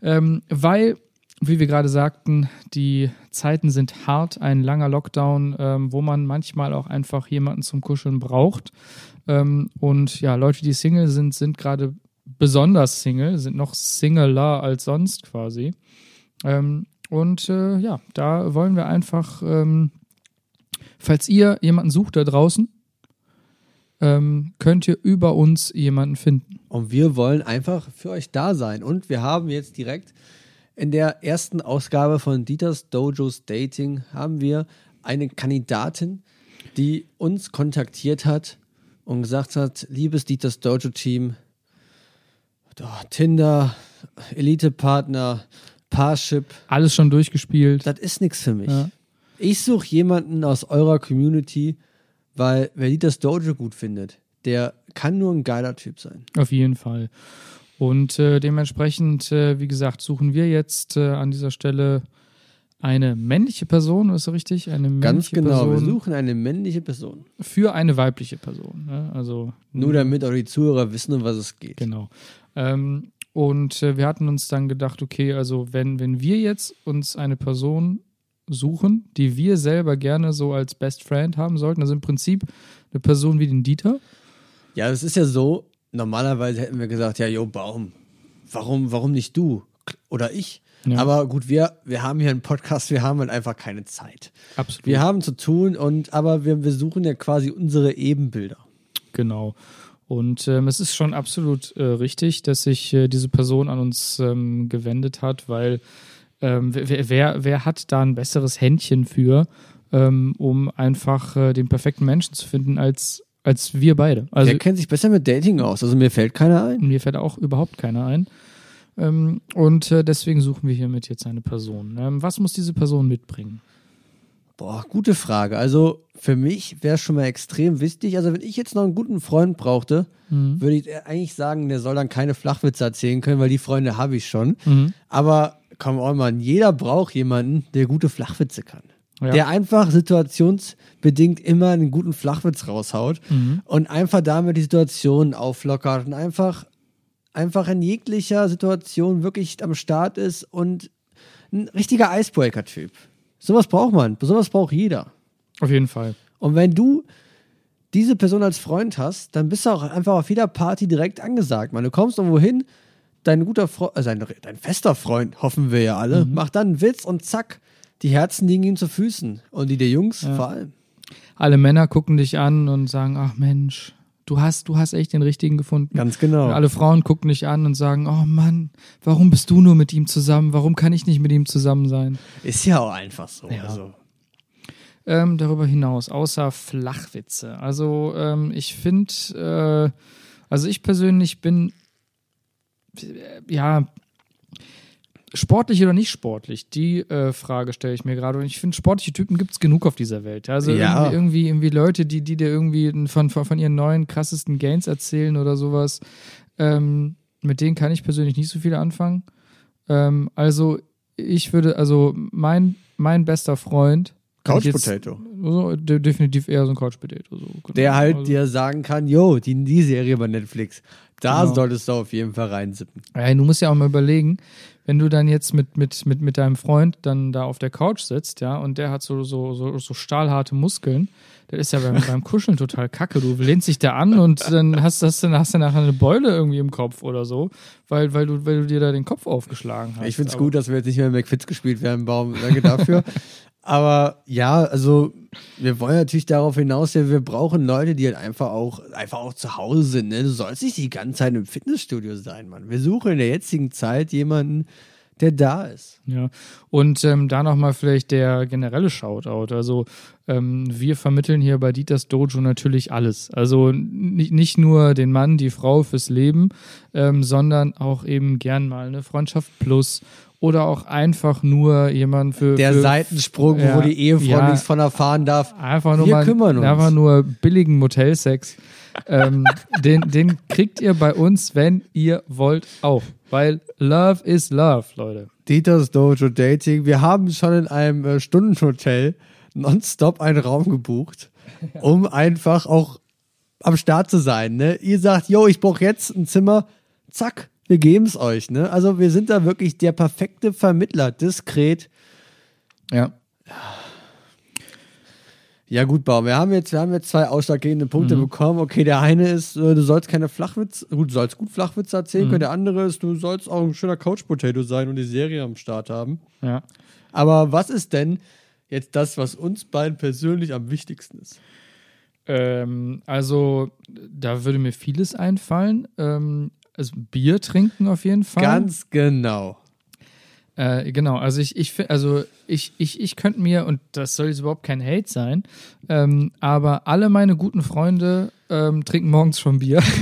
A: ähm, weil, wie wir gerade sagten, die Zeiten sind hart, ein langer Lockdown, ähm, wo man manchmal auch einfach jemanden zum Kuscheln braucht. Ähm, und ja, Leute, die Single sind, sind gerade besonders Single, sind noch singler als sonst quasi. Ähm, und äh, ja, da wollen wir einfach, ähm, falls ihr jemanden sucht da draußen, ähm, könnt ihr über uns jemanden finden.
B: Und wir wollen einfach für euch da sein. Und wir haben jetzt direkt in der ersten Ausgabe von Dieters Dojos Dating haben wir eine Kandidatin, die uns kontaktiert hat und gesagt hat, liebes Dieters Dojo Team, oh, Tinder, Elite-Partner, Parship,
A: Alles schon durchgespielt.
B: das ist nichts für mich.
A: Ja.
B: Ich suche jemanden aus eurer Community, weil wer Dieters Dojo gut findet, der kann nur ein geiler Typ sein.
A: Auf jeden Fall. Und äh, dementsprechend, äh, wie gesagt, suchen wir jetzt äh, an dieser Stelle eine männliche Person, ist das richtig? Eine männliche
B: Ganz genau, wir
A: Person
B: suchen eine männliche Person.
A: für eine weibliche Person. Ne? Also
B: Nur damit auch die Zuhörer wissen, um was es geht.
A: Genau. Ähm, und äh, wir hatten uns dann gedacht, okay, also wenn, wenn wir jetzt uns eine Person suchen, die wir selber gerne so als Best Friend haben sollten, also im Prinzip eine Person wie den Dieter,
B: Ja, es ist ja so, normalerweise hätten wir gesagt, ja, jo, Baum, warum, warum nicht du oder ich?
A: Ja.
B: Aber gut, wir, wir haben hier einen Podcast, wir haben halt einfach keine Zeit.
A: absolut.
B: Wir haben zu tun und aber wir, wir suchen ja quasi unsere Ebenbilder.
A: Genau. Und ähm, es ist schon absolut äh, richtig, dass sich äh, diese Person an uns ähm, gewendet hat, weil ähm, wer, wer, wer hat da ein besseres Händchen für, ähm, um einfach äh, den perfekten Menschen zu finden als, als wir beide? Also
B: Wer kennt sich besser mit Dating aus? Also mir fällt keiner ein.
A: mir fällt auch überhaupt keiner ein. Ähm, und äh, deswegen suchen wir hiermit jetzt eine Person. Ähm, was muss diese Person mitbringen?
B: Boah, gute Frage. Also für mich wäre es schon mal extrem wichtig. Also wenn ich jetzt noch einen guten Freund brauchte, würde ich eigentlich sagen, der soll dann keine Flachwitze erzählen können, weil die Freunde habe ich schon. Aber come on, man, jeder braucht jemanden, der gute Flachwitze kann.
A: Ja.
B: Der einfach situationsbedingt immer einen guten Flachwitz raushaut und einfach damit die Situation auflockert und einfach, einfach in jeglicher Situation wirklich am Start ist und ein richtiger Icebreaker-Typ. Sowas braucht man. Sowas braucht jeder.
A: Auf jeden Fall.
B: Und wenn du diese Person als Freund hast, dann bist du auch einfach auf jeder Party direkt angesagt. Man, du kommst irgendwo hin, dein guter Freund, also dein, dein fester Freund, hoffen wir ja alle, macht dann einen Witz und zack, die Herzen liegen ihm zu Füßen. Und die der Jungs vor allem.
A: Alle Männer gucken dich an und sagen, ach Mensch, du hast, du hast echt den richtigen gefunden.
B: Ganz genau.
A: Und alle Frauen gucken dich an und sagen, oh Mann, warum bist du nur mit ihm zusammen? Warum kann ich nicht mit ihm zusammen sein?
B: Ist ja auch einfach so.
A: Ja.
B: Also,
A: Ähm, darüber hinaus, außer Flachwitze. Also ähm, ich finde, äh, also ich persönlich bin, äh, ja, sportlich oder nicht sportlich, die äh, Frage stelle ich mir gerade. Und ich finde, sportliche Typen gibt es genug auf dieser Welt. Also
B: Ja.
A: irgendwie, irgendwie, irgendwie Leute, die, die dir irgendwie von, von, von ihren neuen, krassesten Gains erzählen oder sowas. Ähm, mit denen kann ich persönlich nicht so viel anfangen. Ähm, also ich würde, also mein, mein bester Freund
B: Couch Potato.
A: de definitiv eher so ein Couch Potato. So, genau.
B: Der halt
A: also,
B: dir sagen kann, yo, die, die Serie bei Netflix, da
A: Genau.
B: solltest du auf jeden Fall reinsippen.
A: Ja, du musst ja auch mal überlegen, wenn du dann jetzt mit, mit, mit, mit deinem Freund dann da auf der Couch sitzt, ja, und der hat so, so, so, so stahlharte Muskeln, das ist ja beim, beim Kuscheln total kacke. Du lehnst dich da an und dann hast, hast, du, hast du nachher eine Beule irgendwie im Kopf oder so, weil, weil, du, weil du dir da den Kopf aufgeschlagen hast.
B: Ich finde es gut, dass wir jetzt nicht mehr McFits gespielt werden, Baum. Danke dafür. Aber ja, also wir wollen natürlich darauf hinaus, ja, wir brauchen Leute, die halt einfach auch, einfach auch zu Hause sind. Ne? Du sollst nicht die ganze Zeit im Fitnessstudio sein, Mann. Wir suchen in der jetzigen Zeit jemanden, der da ist.
A: Ja, und ähm, da nochmal vielleicht der generelle Shoutout. Also ähm, wir vermitteln hier bei Dieters Dojo natürlich alles. Also nicht, nur den Mann, die Frau fürs Leben, ähm, sondern auch eben gern mal eine Freundschaft plus oder auch einfach nur jemand für
B: Der
A: für,
B: Seitensprung,
A: Ja,
B: wo die Ehefrau
A: ja.
B: nichts von erfahren darf.
A: Einfach nur
B: Wir
A: mal
B: kümmern uns.
A: einfach nur billigen Motelsex. ähm, den, den kriegt ihr bei uns, wenn ihr wollt, auch. Weil Love is Love, Leute.
B: Dieters Dojo Dating. Wir haben schon in einem äh, Stundenhotel nonstop einen Raum gebucht, um einfach auch am Start zu sein. Ne? Ihr sagt, yo, ich brauche jetzt ein Zimmer, zack, wir geben es euch. Ne? Also wir sind da wirklich der perfekte Vermittler, diskret.
A: Ja.
B: Ja gut, Baum, wir haben jetzt, wir haben jetzt zwei ausschlaggebende Punkte
A: Mhm.
B: bekommen. Okay, der eine ist, äh, du sollst keine Flachwitz, gut, du sollst gut Flachwitze erzählen
A: Mhm.
B: können. Der andere ist, du sollst auch ein schöner Couch-Potato sein und die Serie am Start haben.
A: Ja.
B: Aber was ist denn jetzt das, was uns beiden persönlich am wichtigsten ist?
A: Ähm, also, da würde mir vieles einfallen. Ähm, also Bier trinken auf jeden Fall.
B: Ganz genau.
A: Äh, genau, also ich, ich also ich, ich, ich könnte mir, und das soll jetzt überhaupt kein Hate sein, ähm, aber alle meine guten Freunde ähm, trinken morgens schon Bier.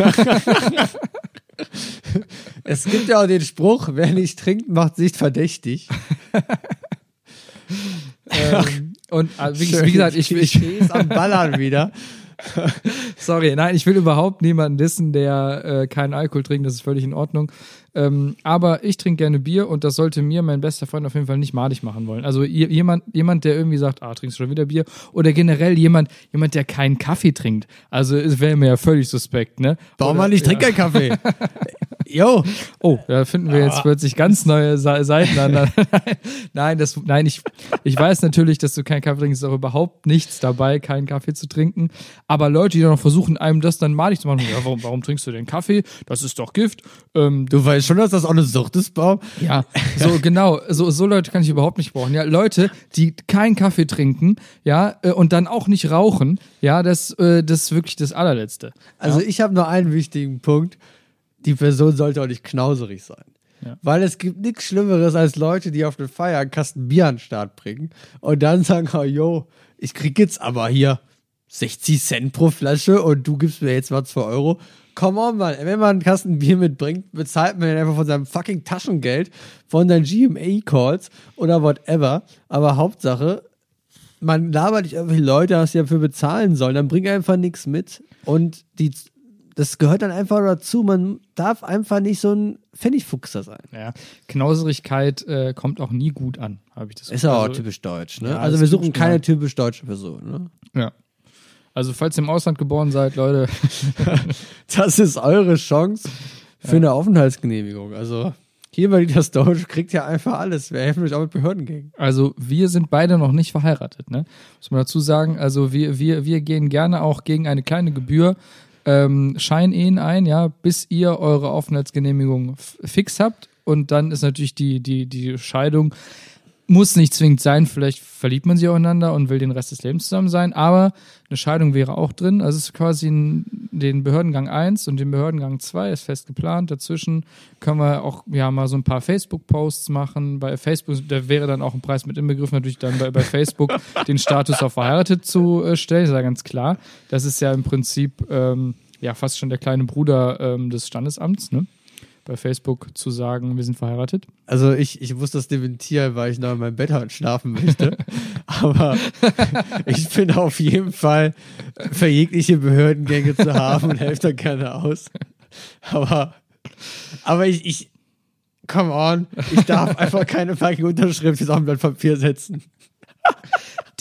B: Es gibt ja auch den Spruch, wer nicht trinkt, macht sich verdächtig.
A: ähm, und äh, wie, wie gesagt, ich, ich,
B: Klischees am Ballern wieder.
A: Sorry, nein, ich will überhaupt niemanden dissen, der äh, keinen Alkohol trinkt, das ist völlig in Ordnung. Ähm, aber ich trinke gerne Bier und das sollte mir mein bester Freund auf jeden Fall nicht madig machen wollen. Also jemand, jemand, der irgendwie sagt, ah, trinkst du schon wieder Bier? Oder generell jemand, jemand, der keinen Kaffee trinkt. Also es wäre mir ja völlig suspekt, ne?
B: Warum
A: Oder-
B: man nicht trinkt keinen Kaffee? Jo,
A: Oh, da finden wir jetzt plötzlich ganz neue Seiten an. nein, das, nein, ich, ich weiß natürlich, dass du keinen Kaffee trinkst, ist auch überhaupt nichts dabei, keinen Kaffee zu trinken. Aber Leute, die dann noch versuchen, einem das dann malig zu machen, ja, warum, warum trinkst du denn Kaffee? Das ist doch Gift. Ähm,
B: du weißt schon, dass das auch eine Sucht ist, Baum.
A: ja, so genau, so, so Leute kann ich überhaupt nicht brauchen. Ja, Leute, die keinen Kaffee trinken, ja, äh, und dann auch nicht rauchen, ja, das, äh, das ist wirklich das allerletzte.
B: Also ich habe nur einen wichtigen Punkt. Die Person sollte auch nicht knauserig sein.
A: Ja.
B: Weil es gibt nichts Schlimmeres als Leute, die auf den Feier einen Kasten Bier an den Start bringen und dann sagen, oh, yo, ich krieg jetzt aber hier 60 Cent pro Flasche und du gibst mir jetzt mal 2 Euro. Come on, Mann. Wenn man einen Kasten Bier mitbringt, bezahlt man den einfach von seinem fucking Taschengeld, von seinen GMA-Calls oder whatever. Aber Hauptsache, man labert nicht irgendwelche Leute, dass sie dafür bezahlen sollen. Dann bring einfach nichts mit. Und die, das gehört dann einfach dazu. Man darf einfach nicht so ein Pfennigfuchser sein.
A: Ja, Knauserigkeit äh, kommt auch nie gut an, habe ich das
B: Ist ja auch
A: also,
B: typisch deutsch, ne?
A: Ja,
B: also wir suchen keine
A: ja.
B: typisch deutsche Person, ne?
A: Ja. Also, falls ihr im Ausland geboren seid, Leute,
B: Das ist eure Chance für eine Aufenthaltsgenehmigung. Also hier bei das Deutsch kriegt ja einfach alles. Wir helfen euch auch mit Behörden gegen.
A: also wir sind beide noch nicht verheiratet, ne? Muss man dazu sagen. Also wir, wir, wir gehen gerne auch gegen eine kleine Gebühr ähm, Scheinehen ein, ja, bis ihr eure Aufenthaltsgenehmigung fix habt. Und dann ist natürlich die, die, die Scheidung, muss nicht zwingend sein, vielleicht verliebt man sich aufeinander und will den Rest des Lebens zusammen sein, aber eine Scheidung wäre auch drin. Also es ist quasi ein, den Behördengang 1 und den Behördengang 2 ist fest geplant. Dazwischen können wir auch ja mal so ein paar Facebook-Posts machen. Bei Facebook, da wäre dann auch ein Preis mit inbegriffen, natürlich dann bei, bei Facebook den Status auf verheiratet zu äh, stellen, ist ja ganz klar. Das ist ja im Prinzip ähm, ja fast schon der kleine Bruder ähm, des Standesamts, ne? Bei Facebook zu sagen, wir sind verheiratet.
B: Also ich, ich muss das dementieren, weil ich noch in meinem Bett halt schlafen möchte. Aber ich bin auf jeden Fall für jegliche Behördengänge zu haben und helfe da gerne aus. Aber, aber ich, ich, come on, ich darf einfach keine fucking Unterschrift jetzt auf ein Blatt Papier setzen.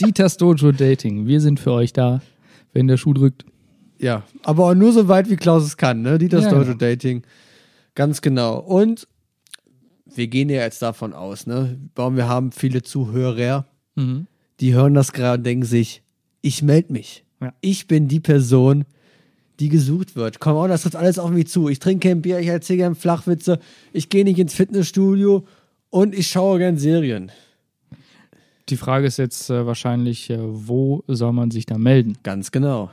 A: Dieters Dojo Dating. Wir sind für euch da, wenn der Schuh drückt.
B: Ja, aber auch nur so weit, wie Klaus es kann, ne? Dieters
A: Ja,
B: Dojo
A: genau.
B: Ganz genau. Und wir gehen ja jetzt davon aus, ne? Warum wir haben viele Zuhörer,
A: Mhm.
B: die hören das gerade und denken sich, ich melde mich.
A: Ja.
B: Ich bin die Person, die gesucht wird. Komm on, das trifft alles auf mich zu. Ich trinke kein Bier, ich erzähle gern Flachwitze, ich gehe nicht ins Fitnessstudio und ich schaue gern Serien.
A: Die Frage ist jetzt äh, wahrscheinlich, äh, wo soll man sich da melden?
B: Ganz genau.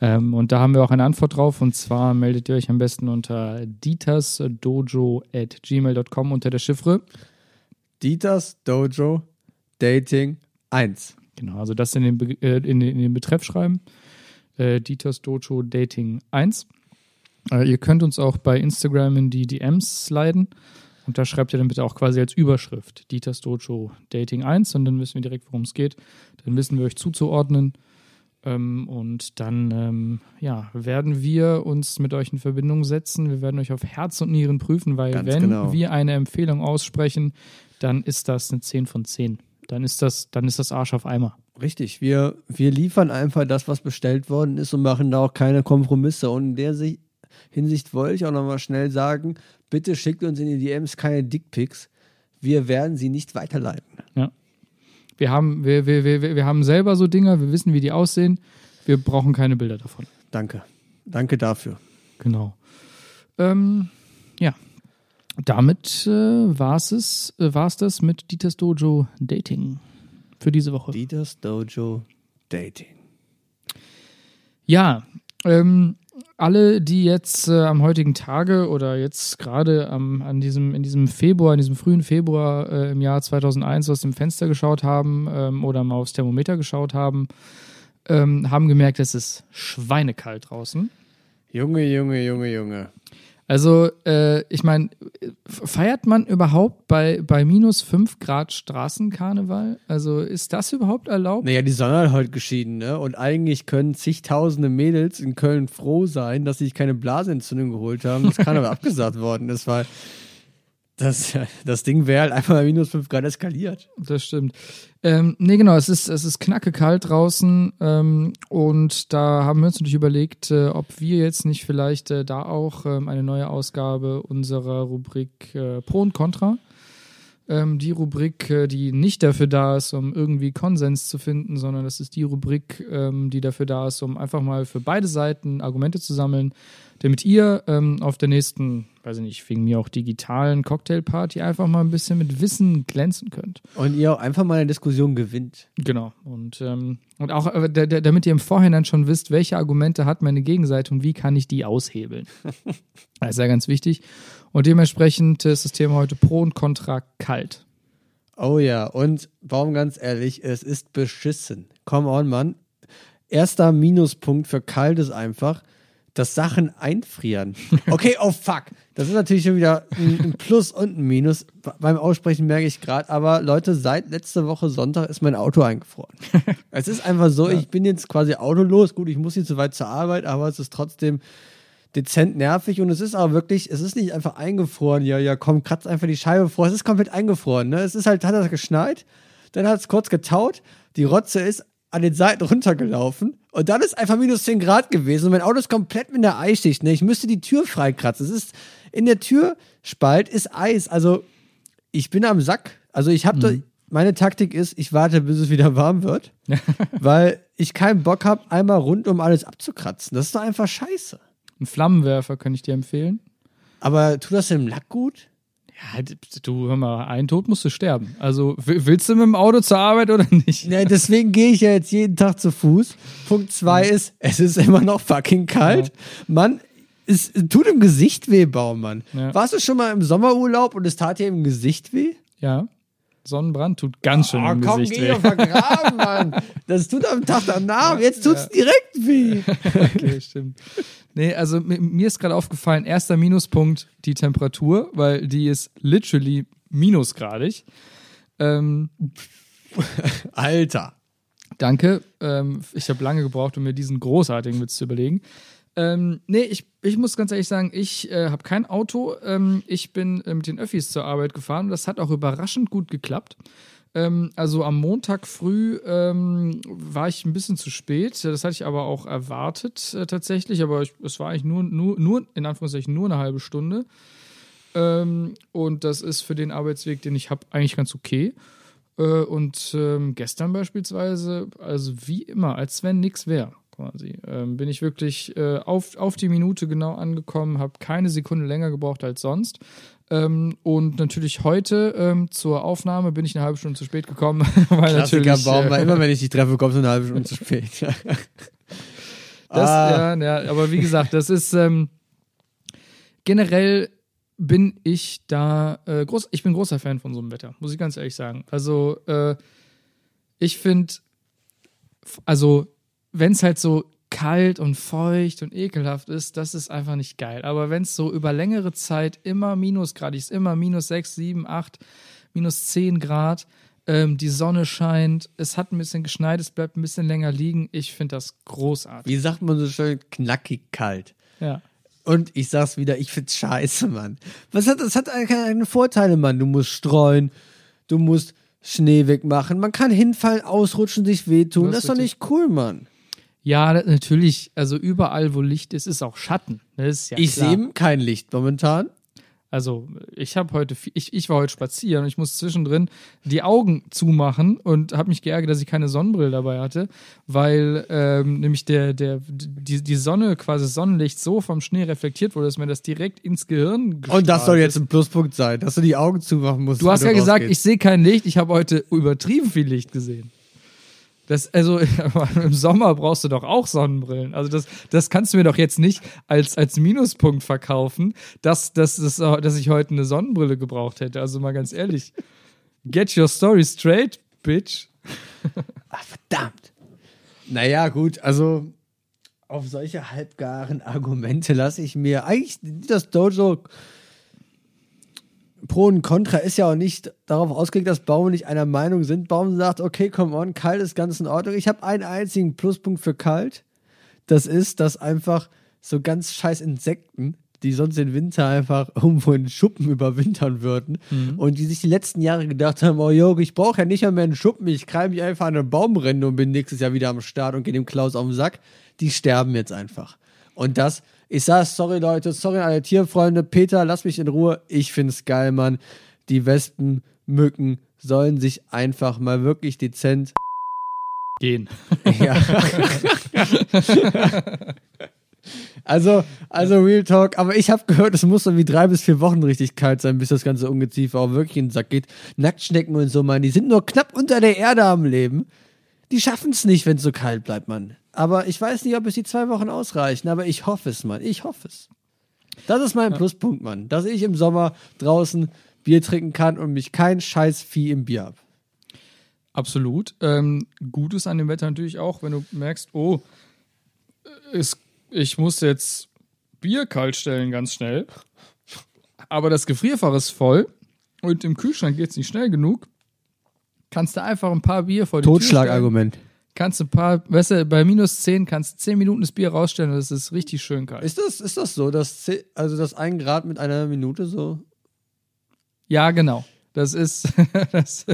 A: Ähm, und da haben wir auch eine Antwort drauf. Und zwar meldet ihr euch am besten unter dietersdojo.gmail.com unter der Chiffre.
B: Dieters Dojo Dating 1.
A: Genau, also das in den, Be äh, in den, in den Betreff schreiben. Äh, Dieters Dojo Dating 1. Äh, ihr könnt uns auch bei Instagram in die DMs sliden. Und da schreibt ihr dann bitte auch quasi als Überschrift Dieters Dojo Dating 1 und dann wissen wir direkt, worum es geht. Dann wissen wir euch zuzuordnen. Ähm, und dann ähm, ja, werden wir uns mit euch in Verbindung setzen. Wir werden euch auf Herz und Nieren prüfen, weil
B: Ganz
A: wenn
B: genau.
A: wir eine Empfehlung aussprechen, dann ist das eine 10 von 10. Dann ist das, dann ist das Arsch auf Eimer.
B: Richtig, wir, wir liefern einfach das, was bestellt worden ist und machen da auch keine Kompromisse. Und in der Si- Hinsicht wollte ich auch nochmal schnell sagen, bitte schickt uns in die DMs keine Dickpics. Wir werden sie nicht weiterleiten.
A: Wir haben, wir, wir, wir, wir haben selber so Dinger, wir wissen, wie die aussehen. Wir brauchen keine Bilder davon.
B: Danke. Danke dafür.
A: Genau. Ähm, ja. Damit äh, war es äh, war's das mit Dieters Dojo Dating für diese Woche.
B: Dieters Dojo Dating.
A: Ja, ähm, alle, die jetzt äh, am heutigen Tage oder jetzt gerade an diesem, in diesem Februar, in diesem frühen Februar äh, im Jahr 2001 aus dem Fenster geschaut haben ähm, oder mal aufs Thermometer geschaut haben, ähm, haben gemerkt, es ist schweinekalt draußen.
B: Junge, Junge, Junge, Junge.
A: Also, äh, ich meine, feiert man überhaupt bei, bei minus 5 Grad Straßenkarneval? Also, ist das überhaupt erlaubt?
B: Naja, die Sonne hat heute geschieden, ne? Und eigentlich können zigtausende Mädels in Köln froh sein, dass sie sich keine Blasenentzündung geholt haben. Das kann aber abgesagt worden ist, weil das, das Ding wäre halt einfach bei minus 5 Grad eskaliert.
A: Das stimmt. Ähm, nee, genau, es ist, es ist knacke kalt draußen ähm, und da haben wir uns natürlich überlegt, äh, ob wir jetzt nicht vielleicht äh, da auch ähm, eine neue Ausgabe unserer Rubrik äh, Pro und Contra, ähm, die Rubrik, äh, die nicht dafür da ist, um irgendwie Konsens zu finden, sondern das ist die Rubrik, ähm, die dafür da ist, um einfach mal für beide Seiten Argumente zu sammeln, damit ihr ähm, auf der nächsten, weiß ich nicht, wegen mir auch digitalen Cocktailparty einfach mal ein bisschen mit Wissen glänzen könnt.
B: Und ihr auch einfach mal eine Diskussion gewinnt.
A: Genau. Und, ähm, und auch, äh, da- da- damit ihr im Vorhinein schon wisst, welche Argumente hat meine Gegenseite und wie kann ich die aushebeln. das ist ja ganz wichtig. Und dementsprechend ist das Thema heute Pro und Contra kalt.
B: Oh ja, und warum ganz ehrlich, es ist beschissen. Come on, Mann. Erster Minuspunkt für kalt ist einfach, dass Sachen einfrieren. Okay, oh fuck. Das ist natürlich schon wieder ein, Plus und ein Minus. Be- Beim Aussprechen merke ich gerade, aber Leute, seit letzter Woche Sonntag ist mein Auto eingefroren. es ist einfach so, ich bin jetzt quasi autolos. Gut, ich muss nicht so weit zur Arbeit, aber es ist trotzdem dezent nervig und es ist aber wirklich, es ist nicht einfach eingefroren, ja, ja, komm, kratz einfach die Scheibe vor, es ist komplett eingefroren, ne? Es ist halt, hat das geschneit, dann hat es kurz getaut, die Rotze ist an den Seiten runtergelaufen und dann ist einfach minus 10 Grad gewesen und mein Auto ist komplett mit der Eisschicht, ne? Ich müsste die Tür freikratzen. Es ist, in der Türspalt ist Eis, also ich bin am Sack. Also ich habe, da meine Taktik ist, ich warte, bis es wieder warm wird, weil ich keinen Bock habe, einmal rund um alles abzukratzen. Das ist doch einfach scheiße.
A: Ein Flammenwerfer kann ich dir empfehlen.
B: Aber tut das dem Lack gut?
A: Ja, d- du, hör mal, ein Tod musst du sterben. Also, willst du mit dem Auto zur Arbeit oder nicht?
B: Ja, deswegen gehe ich ja jetzt jeden Tag zu Fuß. Punkt zwei ist, es ist immer noch fucking kalt. Mann, es tut im Gesicht weh, Baumann.
A: Ja.
B: Warst du schon mal im Sommerurlaub und es tat dir im Gesicht weh?
A: Ja. Sonnenbrand tut ganz schön
B: Oh,
A: im
B: komm,
A: Gesicht weh.
B: doch vergraben, Mann. Das tut am Tag danach. Jetzt tut's direkt weh.
A: Okay, stimmt. Nee, also mi- mir ist gerade aufgefallen, erster Minuspunkt die Temperatur, weil die ist literally minusgradig. Ähm,
B: Alter.
A: danke. Ähm, ich habe lange gebraucht, um mir diesen großartigen Witz zu überlegen. Ähm, nee, ich, ich muss ganz ehrlich sagen, ich äh, habe kein Auto. Ähm, ich bin äh, mit den Öffis zur Arbeit gefahren. Das hat auch überraschend gut geklappt. Ähm, also am Montag früh ähm, war ich ein bisschen zu spät. Das hatte ich aber auch erwartet äh, tatsächlich. Aber ich, es war eigentlich nur, nur, nur, in Anführungszeichen, nur eine halbe Stunde. Ähm, und das ist für den Arbeitsweg, den ich habe, eigentlich ganz okay. Äh, und ähm, gestern beispielsweise, also wie immer, als wenn nichts wäre quasi. Ähm, bin ich wirklich äh, auf, auf die Minute genau angekommen, habe keine Sekunde länger gebraucht als sonst. Ähm, und natürlich heute ähm, zur Aufnahme bin ich eine halbe Stunde zu spät gekommen, weil
B: Klassiker
A: natürlich.
B: Baum,
A: äh,
B: weil immer wenn ich dich treffe, kommst du eine halbe Stunde zu spät.
A: Das,
B: Ah.
A: ja, ja, aber wie gesagt, das ist ähm, generell bin ich da äh, groß, ich bin großer Fan von so einem Wetter, muss ich ganz ehrlich sagen. Also äh, ich finde, also wenn es halt so kalt und feucht und ekelhaft ist, das ist einfach nicht geil. Aber wenn es so über längere Zeit immer minusgradig ist, immer minus 6, 7, 8, minus 10 Grad, ähm, die Sonne scheint, es hat ein bisschen geschneit, es bleibt ein bisschen länger liegen, ich finde das großartig.
B: Wie sagt man so schön, knackig kalt.
A: Ja.
B: Und ich sag's wieder, ich find's scheiße, Mann. Was hat, das hat keine Vorteile, Mann. Du musst streuen, du musst Schnee wegmachen, man kann hinfallen, ausrutschen, sich wehtun.
A: Das
B: Das
A: ist
B: doch nicht cool, Mann.
A: Ja, natürlich, also überall, wo Licht ist, ist auch Schatten. Das ist ja
B: ich sehe kein Licht momentan.
A: Also, ich habe heute, ich, ich war heute spazieren und ich muss zwischendrin die Augen zumachen und habe mich geärgert, dass ich keine Sonnenbrille dabei hatte, weil ähm, nämlich der, der, die, die Sonne, quasi das Sonnenlicht so vom Schnee reflektiert wurde, dass mir das direkt ins Gehirn
B: Und das soll jetzt ein Pluspunkt sein, dass du die Augen zumachen musst.
A: Du hast ja gesagt, ich sehe kein Licht, ich habe heute übertrieben viel Licht gesehen. Das, also im Sommer brauchst du doch auch Sonnenbrillen. Also das, das kannst du mir doch jetzt nicht als, als Minuspunkt verkaufen, dass, dass, dass, dass ich heute eine Sonnenbrille gebraucht hätte. Also mal ganz ehrlich. Get your story straight, bitch.
B: Verdammt. Naja, gut, also auf solche halbgaren Argumente lasse ich mir eigentlich das Dojo Pro und Contra ist ja auch nicht darauf ausgelegt, dass Baum nicht einer Meinung sind. Baum sagt, okay, come on, kalt ist ganz in Ordnung. Ich habe einen einzigen Pluspunkt für kalt. Das ist, dass einfach so ganz scheiß Insekten, die sonst im Winter einfach irgendwo in Schuppen überwintern würden und die sich die letzten Jahre gedacht haben, oh Jörg, ich brauche ja nicht mehr, einen Schuppen, ich kreime mich einfach an einen Baumrinde und bin nächstes Jahr wieder am Start und gehe dem Klaus auf den Sack. Die sterben jetzt einfach. Und das, ich sag, sorry Leute, sorry an alle Tierfreunde, Peter, lass mich in Ruhe, ich find's geil, Mann. Die Wespen, Mücken sollen sich einfach mal wirklich dezent
A: Gehen.
B: ja. also, also Real Talk, aber ich habe gehört, es muss so wie drei bis vier Wochen richtig kalt sein, bis das ganze Ungeziefer auch wirklich in den Sack geht. Nacktschnecken und so, Mann, die sind nur knapp unter der Erde am Leben. Die schaffen es nicht, wenn es so kalt bleibt, Mann. Aber ich weiß nicht, ob es die zwei Wochen ausreichen, aber ich hoffe es, Mann. Ich hoffe es. Das ist mein Pluspunkt, Mann. Dass ich im Sommer draußen Bier trinken kann und mich kein scheiß Vieh im Bier hab.
A: Absolut. Ähm, gut ist an dem Wetter natürlich auch, wenn du merkst, oh, es, ich muss jetzt Bier kalt stellen ganz schnell, aber das Gefrierfach ist voll und im Kühlschrank geht es nicht schnell genug, kannst du einfach ein paar Bier vor die.
B: Totschlagargument.
A: Kannst du ein paar, weißt du, bei minus 10 kannst du 10 Minuten das Bier rausstellen und es ist richtig schön kalt.
B: Ist das, ist das so, dass, zeh- also das ein Grad mit einer Minute so?
A: Ja, genau. Das ist, das,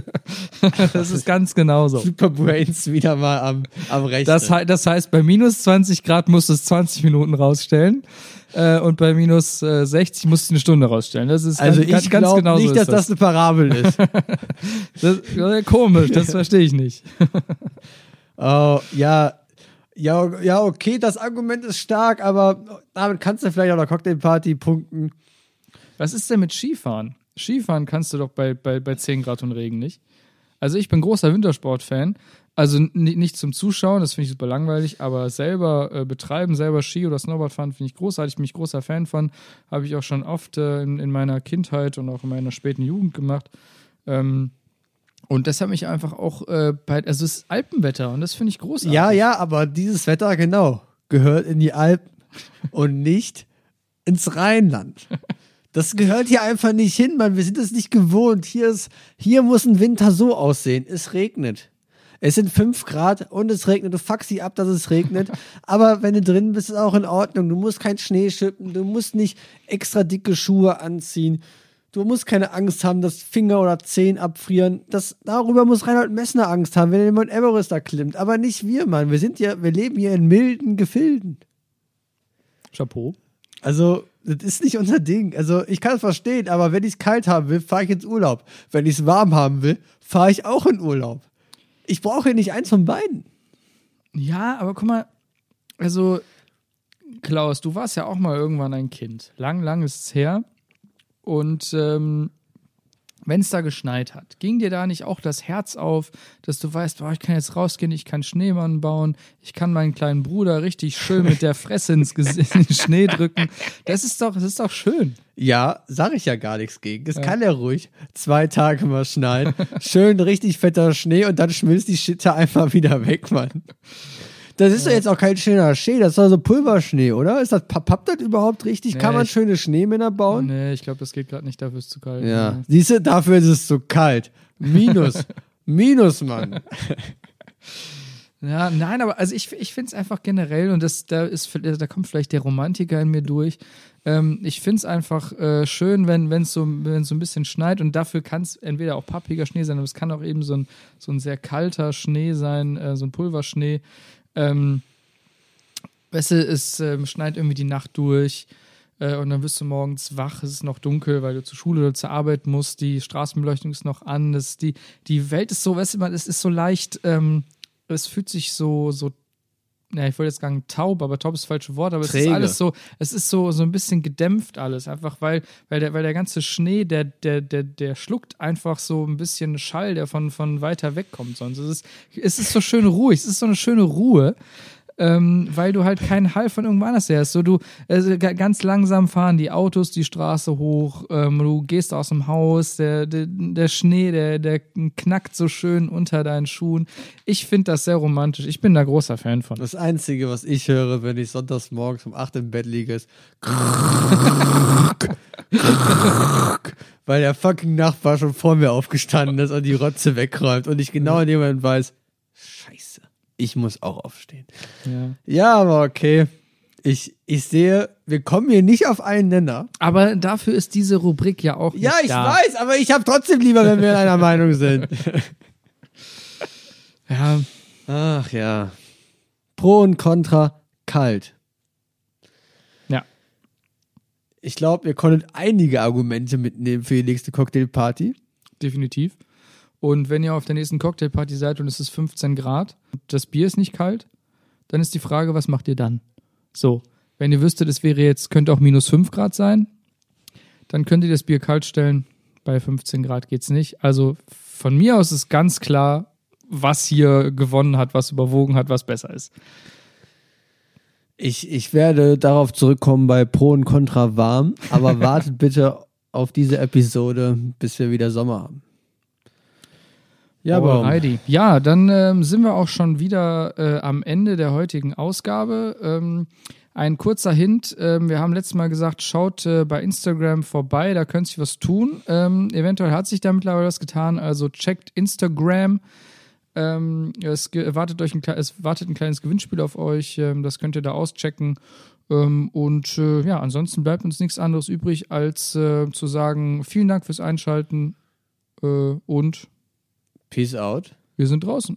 A: das ist ganz genau so.
B: Superbrains wieder mal am, am Rechnen.
A: Das, das heißt, bei minus 20 Grad musst du es 20 Minuten rausstellen äh, und bei minus äh, 60 musst du eine Stunde rausstellen. Das ist
B: also
A: ganz,
B: ich
A: ganz
B: glaube
A: genau
B: nicht, dass
A: ist
B: das eine Parabel ist.
A: das. das äh, komisch, das verstehe ich nicht.
B: Oh, ja, ja, ja, okay, das Argument ist stark, aber damit kannst du vielleicht auch der Cocktailparty punkten.
A: Was ist denn mit Skifahren? Skifahren kannst du doch bei, bei, bei 10 Grad und Regen nicht. Also ich bin großer Wintersport-Fan. Also nicht zum Zuschauen, das finde ich super langweilig, aber selber äh, betreiben, selber Ski oder Snowboard fahren, finde ich großartig, bin ich großer Fan von. Habe ich auch schon oft äh, in, in meiner Kindheit und auch in meiner späten Jugend gemacht. Ähm, und das hat mich einfach auch äh, bei, also es ist Alpenwetter und das finde ich großartig.
B: Ja, ja, aber dieses Wetter, genau, gehört in die Alpen und nicht ins Rheinland. Das gehört hier einfach nicht hin, Mann. Wir sind es nicht gewohnt. Hier, ist, hier muss ein Winter so aussehen. Es regnet. Es sind 5 Grad und es regnet. Du fuckst sie ab, dass es regnet. Aber wenn du drin bist, ist auch in Ordnung. Du musst kein Schnee schippen. Du musst nicht extra dicke Schuhe anziehen. Du musst keine Angst haben, dass Finger oder Zehen abfrieren. Das, darüber muss Reinhold Messner Angst haben, wenn er den Mount Everest da klimmt. Aber nicht wir, Mann. Wir sind ja, wir leben hier in milden Gefilden.
A: Chapeau.
B: Also, das ist nicht unser Ding. Also, ich kann es verstehen, aber wenn ich es kalt haben will, fahre ich ins Urlaub. Wenn ich es warm haben will, fahre ich auch in Urlaub. Ich brauche hier nicht eins von beiden.
A: Ja, aber guck mal, also Klaus, du warst ja auch mal irgendwann ein Kind. Lang, lang ist es her. Und ähm, wenn es da geschneit hat, ging dir da nicht auch das Herz auf, dass du weißt, boah, ich kann jetzt rausgehen, ich kann Schneemann bauen, ich kann meinen kleinen Bruder richtig schön mit der Fresse ins Gesicht in den Schnee drücken. Das ist doch, das ist doch schön.
B: Ja, sag ich ja gar nichts gegen. Das kann er ruhig. Zwei Tage mal schneien. Schön richtig fetter Schnee und dann schmilzt die Schitte einfach wieder weg, Mann. Das ist doch jetzt auch kein schöner Schnee, das ist doch so Pulverschnee, oder? Ist das, pappt das überhaupt richtig?
A: Nee,
B: Kann man
A: ich-
B: schöne Schneemänner bauen?
A: Nee, ich glaube, das geht gerade nicht, dafür ist es zu kalt.
B: Ja. Siehst du, dafür ist es zu kalt. Minus. Minus, Mann.
A: Ja, nein, aber also ich, ich finde es einfach generell, und das, da, ist, da kommt vielleicht der Romantiker in mir durch. Ähm, ich finde es einfach äh, schön, wenn es so, wenn's so ein bisschen schneit und dafür kann es entweder auch pappiger Schnee sein, aber es kann auch eben so ein, so ein sehr kalter Schnee sein, äh, so ein Pulverschnee. Ähm, weißt du, es ähm, schneit irgendwie die Nacht durch äh, und dann wirst du morgens wach, es ist noch dunkel, weil du zur Schule oder zur Arbeit musst, die Straßenbeleuchtung ist noch an, das, die, die Welt ist so, weißt du, man, es ist so leicht, ähm, es fühlt sich so, so, ja, ich wollte jetzt sagen taub, aber taub ist das falsche Wort, aber es
B: Träge.
A: ist alles so, es ist so, so ein bisschen gedämpft alles, einfach weil, weil der, weil der ganze Schnee, der, der, der, der schluckt einfach so ein bisschen Schall, der von, von weiter weg kommt sonst. Es ist, es ist so schön ruhig, es ist so eine schöne Ruhe. Ähm, weil du halt keinen Hall von irgendwo anders hörst. So, du also, ga- ganz langsam fahren die Autos die Straße hoch, ähm, du gehst aus dem Haus, der, der, der Schnee, der, der knackt so schön unter deinen Schuhen. Ich finde das sehr romantisch. Ich bin da großer Fan von.
B: Das Einzige, was ich höre, wenn ich sonntags morgens um 8 im Bett liege, ist weil der fucking Nachbar schon vor mir aufgestanden ist und die Rotze wegräumt und ich genau in dem Moment weiß, ich muss auch aufstehen.
A: Ja.
B: Ja, aber okay. Ich, ich sehe, wir kommen hier nicht auf einen Nenner.
A: Aber dafür ist diese Rubrik ja auch.
B: Ja, ich
A: da.
B: weiß, aber ich habe trotzdem lieber, wenn wir einer Meinung sind.
A: Ja,
B: Ach ja. Pro und Contra, kalt.
A: ja.
B: Ich glaube, ihr konntet einige Argumente mitnehmen für die nächste Cocktailparty.
A: definitiv. Und wenn ihr auf der nächsten Cocktailparty seid und es ist 15 Grad, das Bier ist nicht kalt, dann ist die Frage, was macht ihr dann? So, wenn ihr wüsstet, es wäre jetzt, könnte auch minus 5 Grad sein, dann könnt ihr das Bier kalt stellen. Bei 15 Grad geht's nicht. Also von mir aus ist ganz klar, was hier gewonnen hat, was überwogen hat, was besser ist.
B: Ich, ich werde darauf zurückkommen bei Pro und Contra warm, aber wartet bitte auf diese Episode, bis wir wieder Sommer haben. Ja, aber
A: Heidi. Ja, dann ähm, sind wir auch schon wieder äh, am Ende der heutigen Ausgabe. Ähm, ein kurzer Hint, ähm, wir haben letztes Mal gesagt, schaut äh, bei Instagram vorbei, da könnte sich was tun. Ähm, eventuell hat sich da mittlerweile was getan, also checkt Instagram. Ähm, es wartet, euch ein, es wartet ein kleines Gewinnspiel auf euch, ähm, das könnt ihr da auschecken. Und äh, ja, ansonsten bleibt uns nichts anderes übrig, als äh, zu sagen, vielen Dank fürs Einschalten äh, und
B: Peace out.
A: wir sind draußen.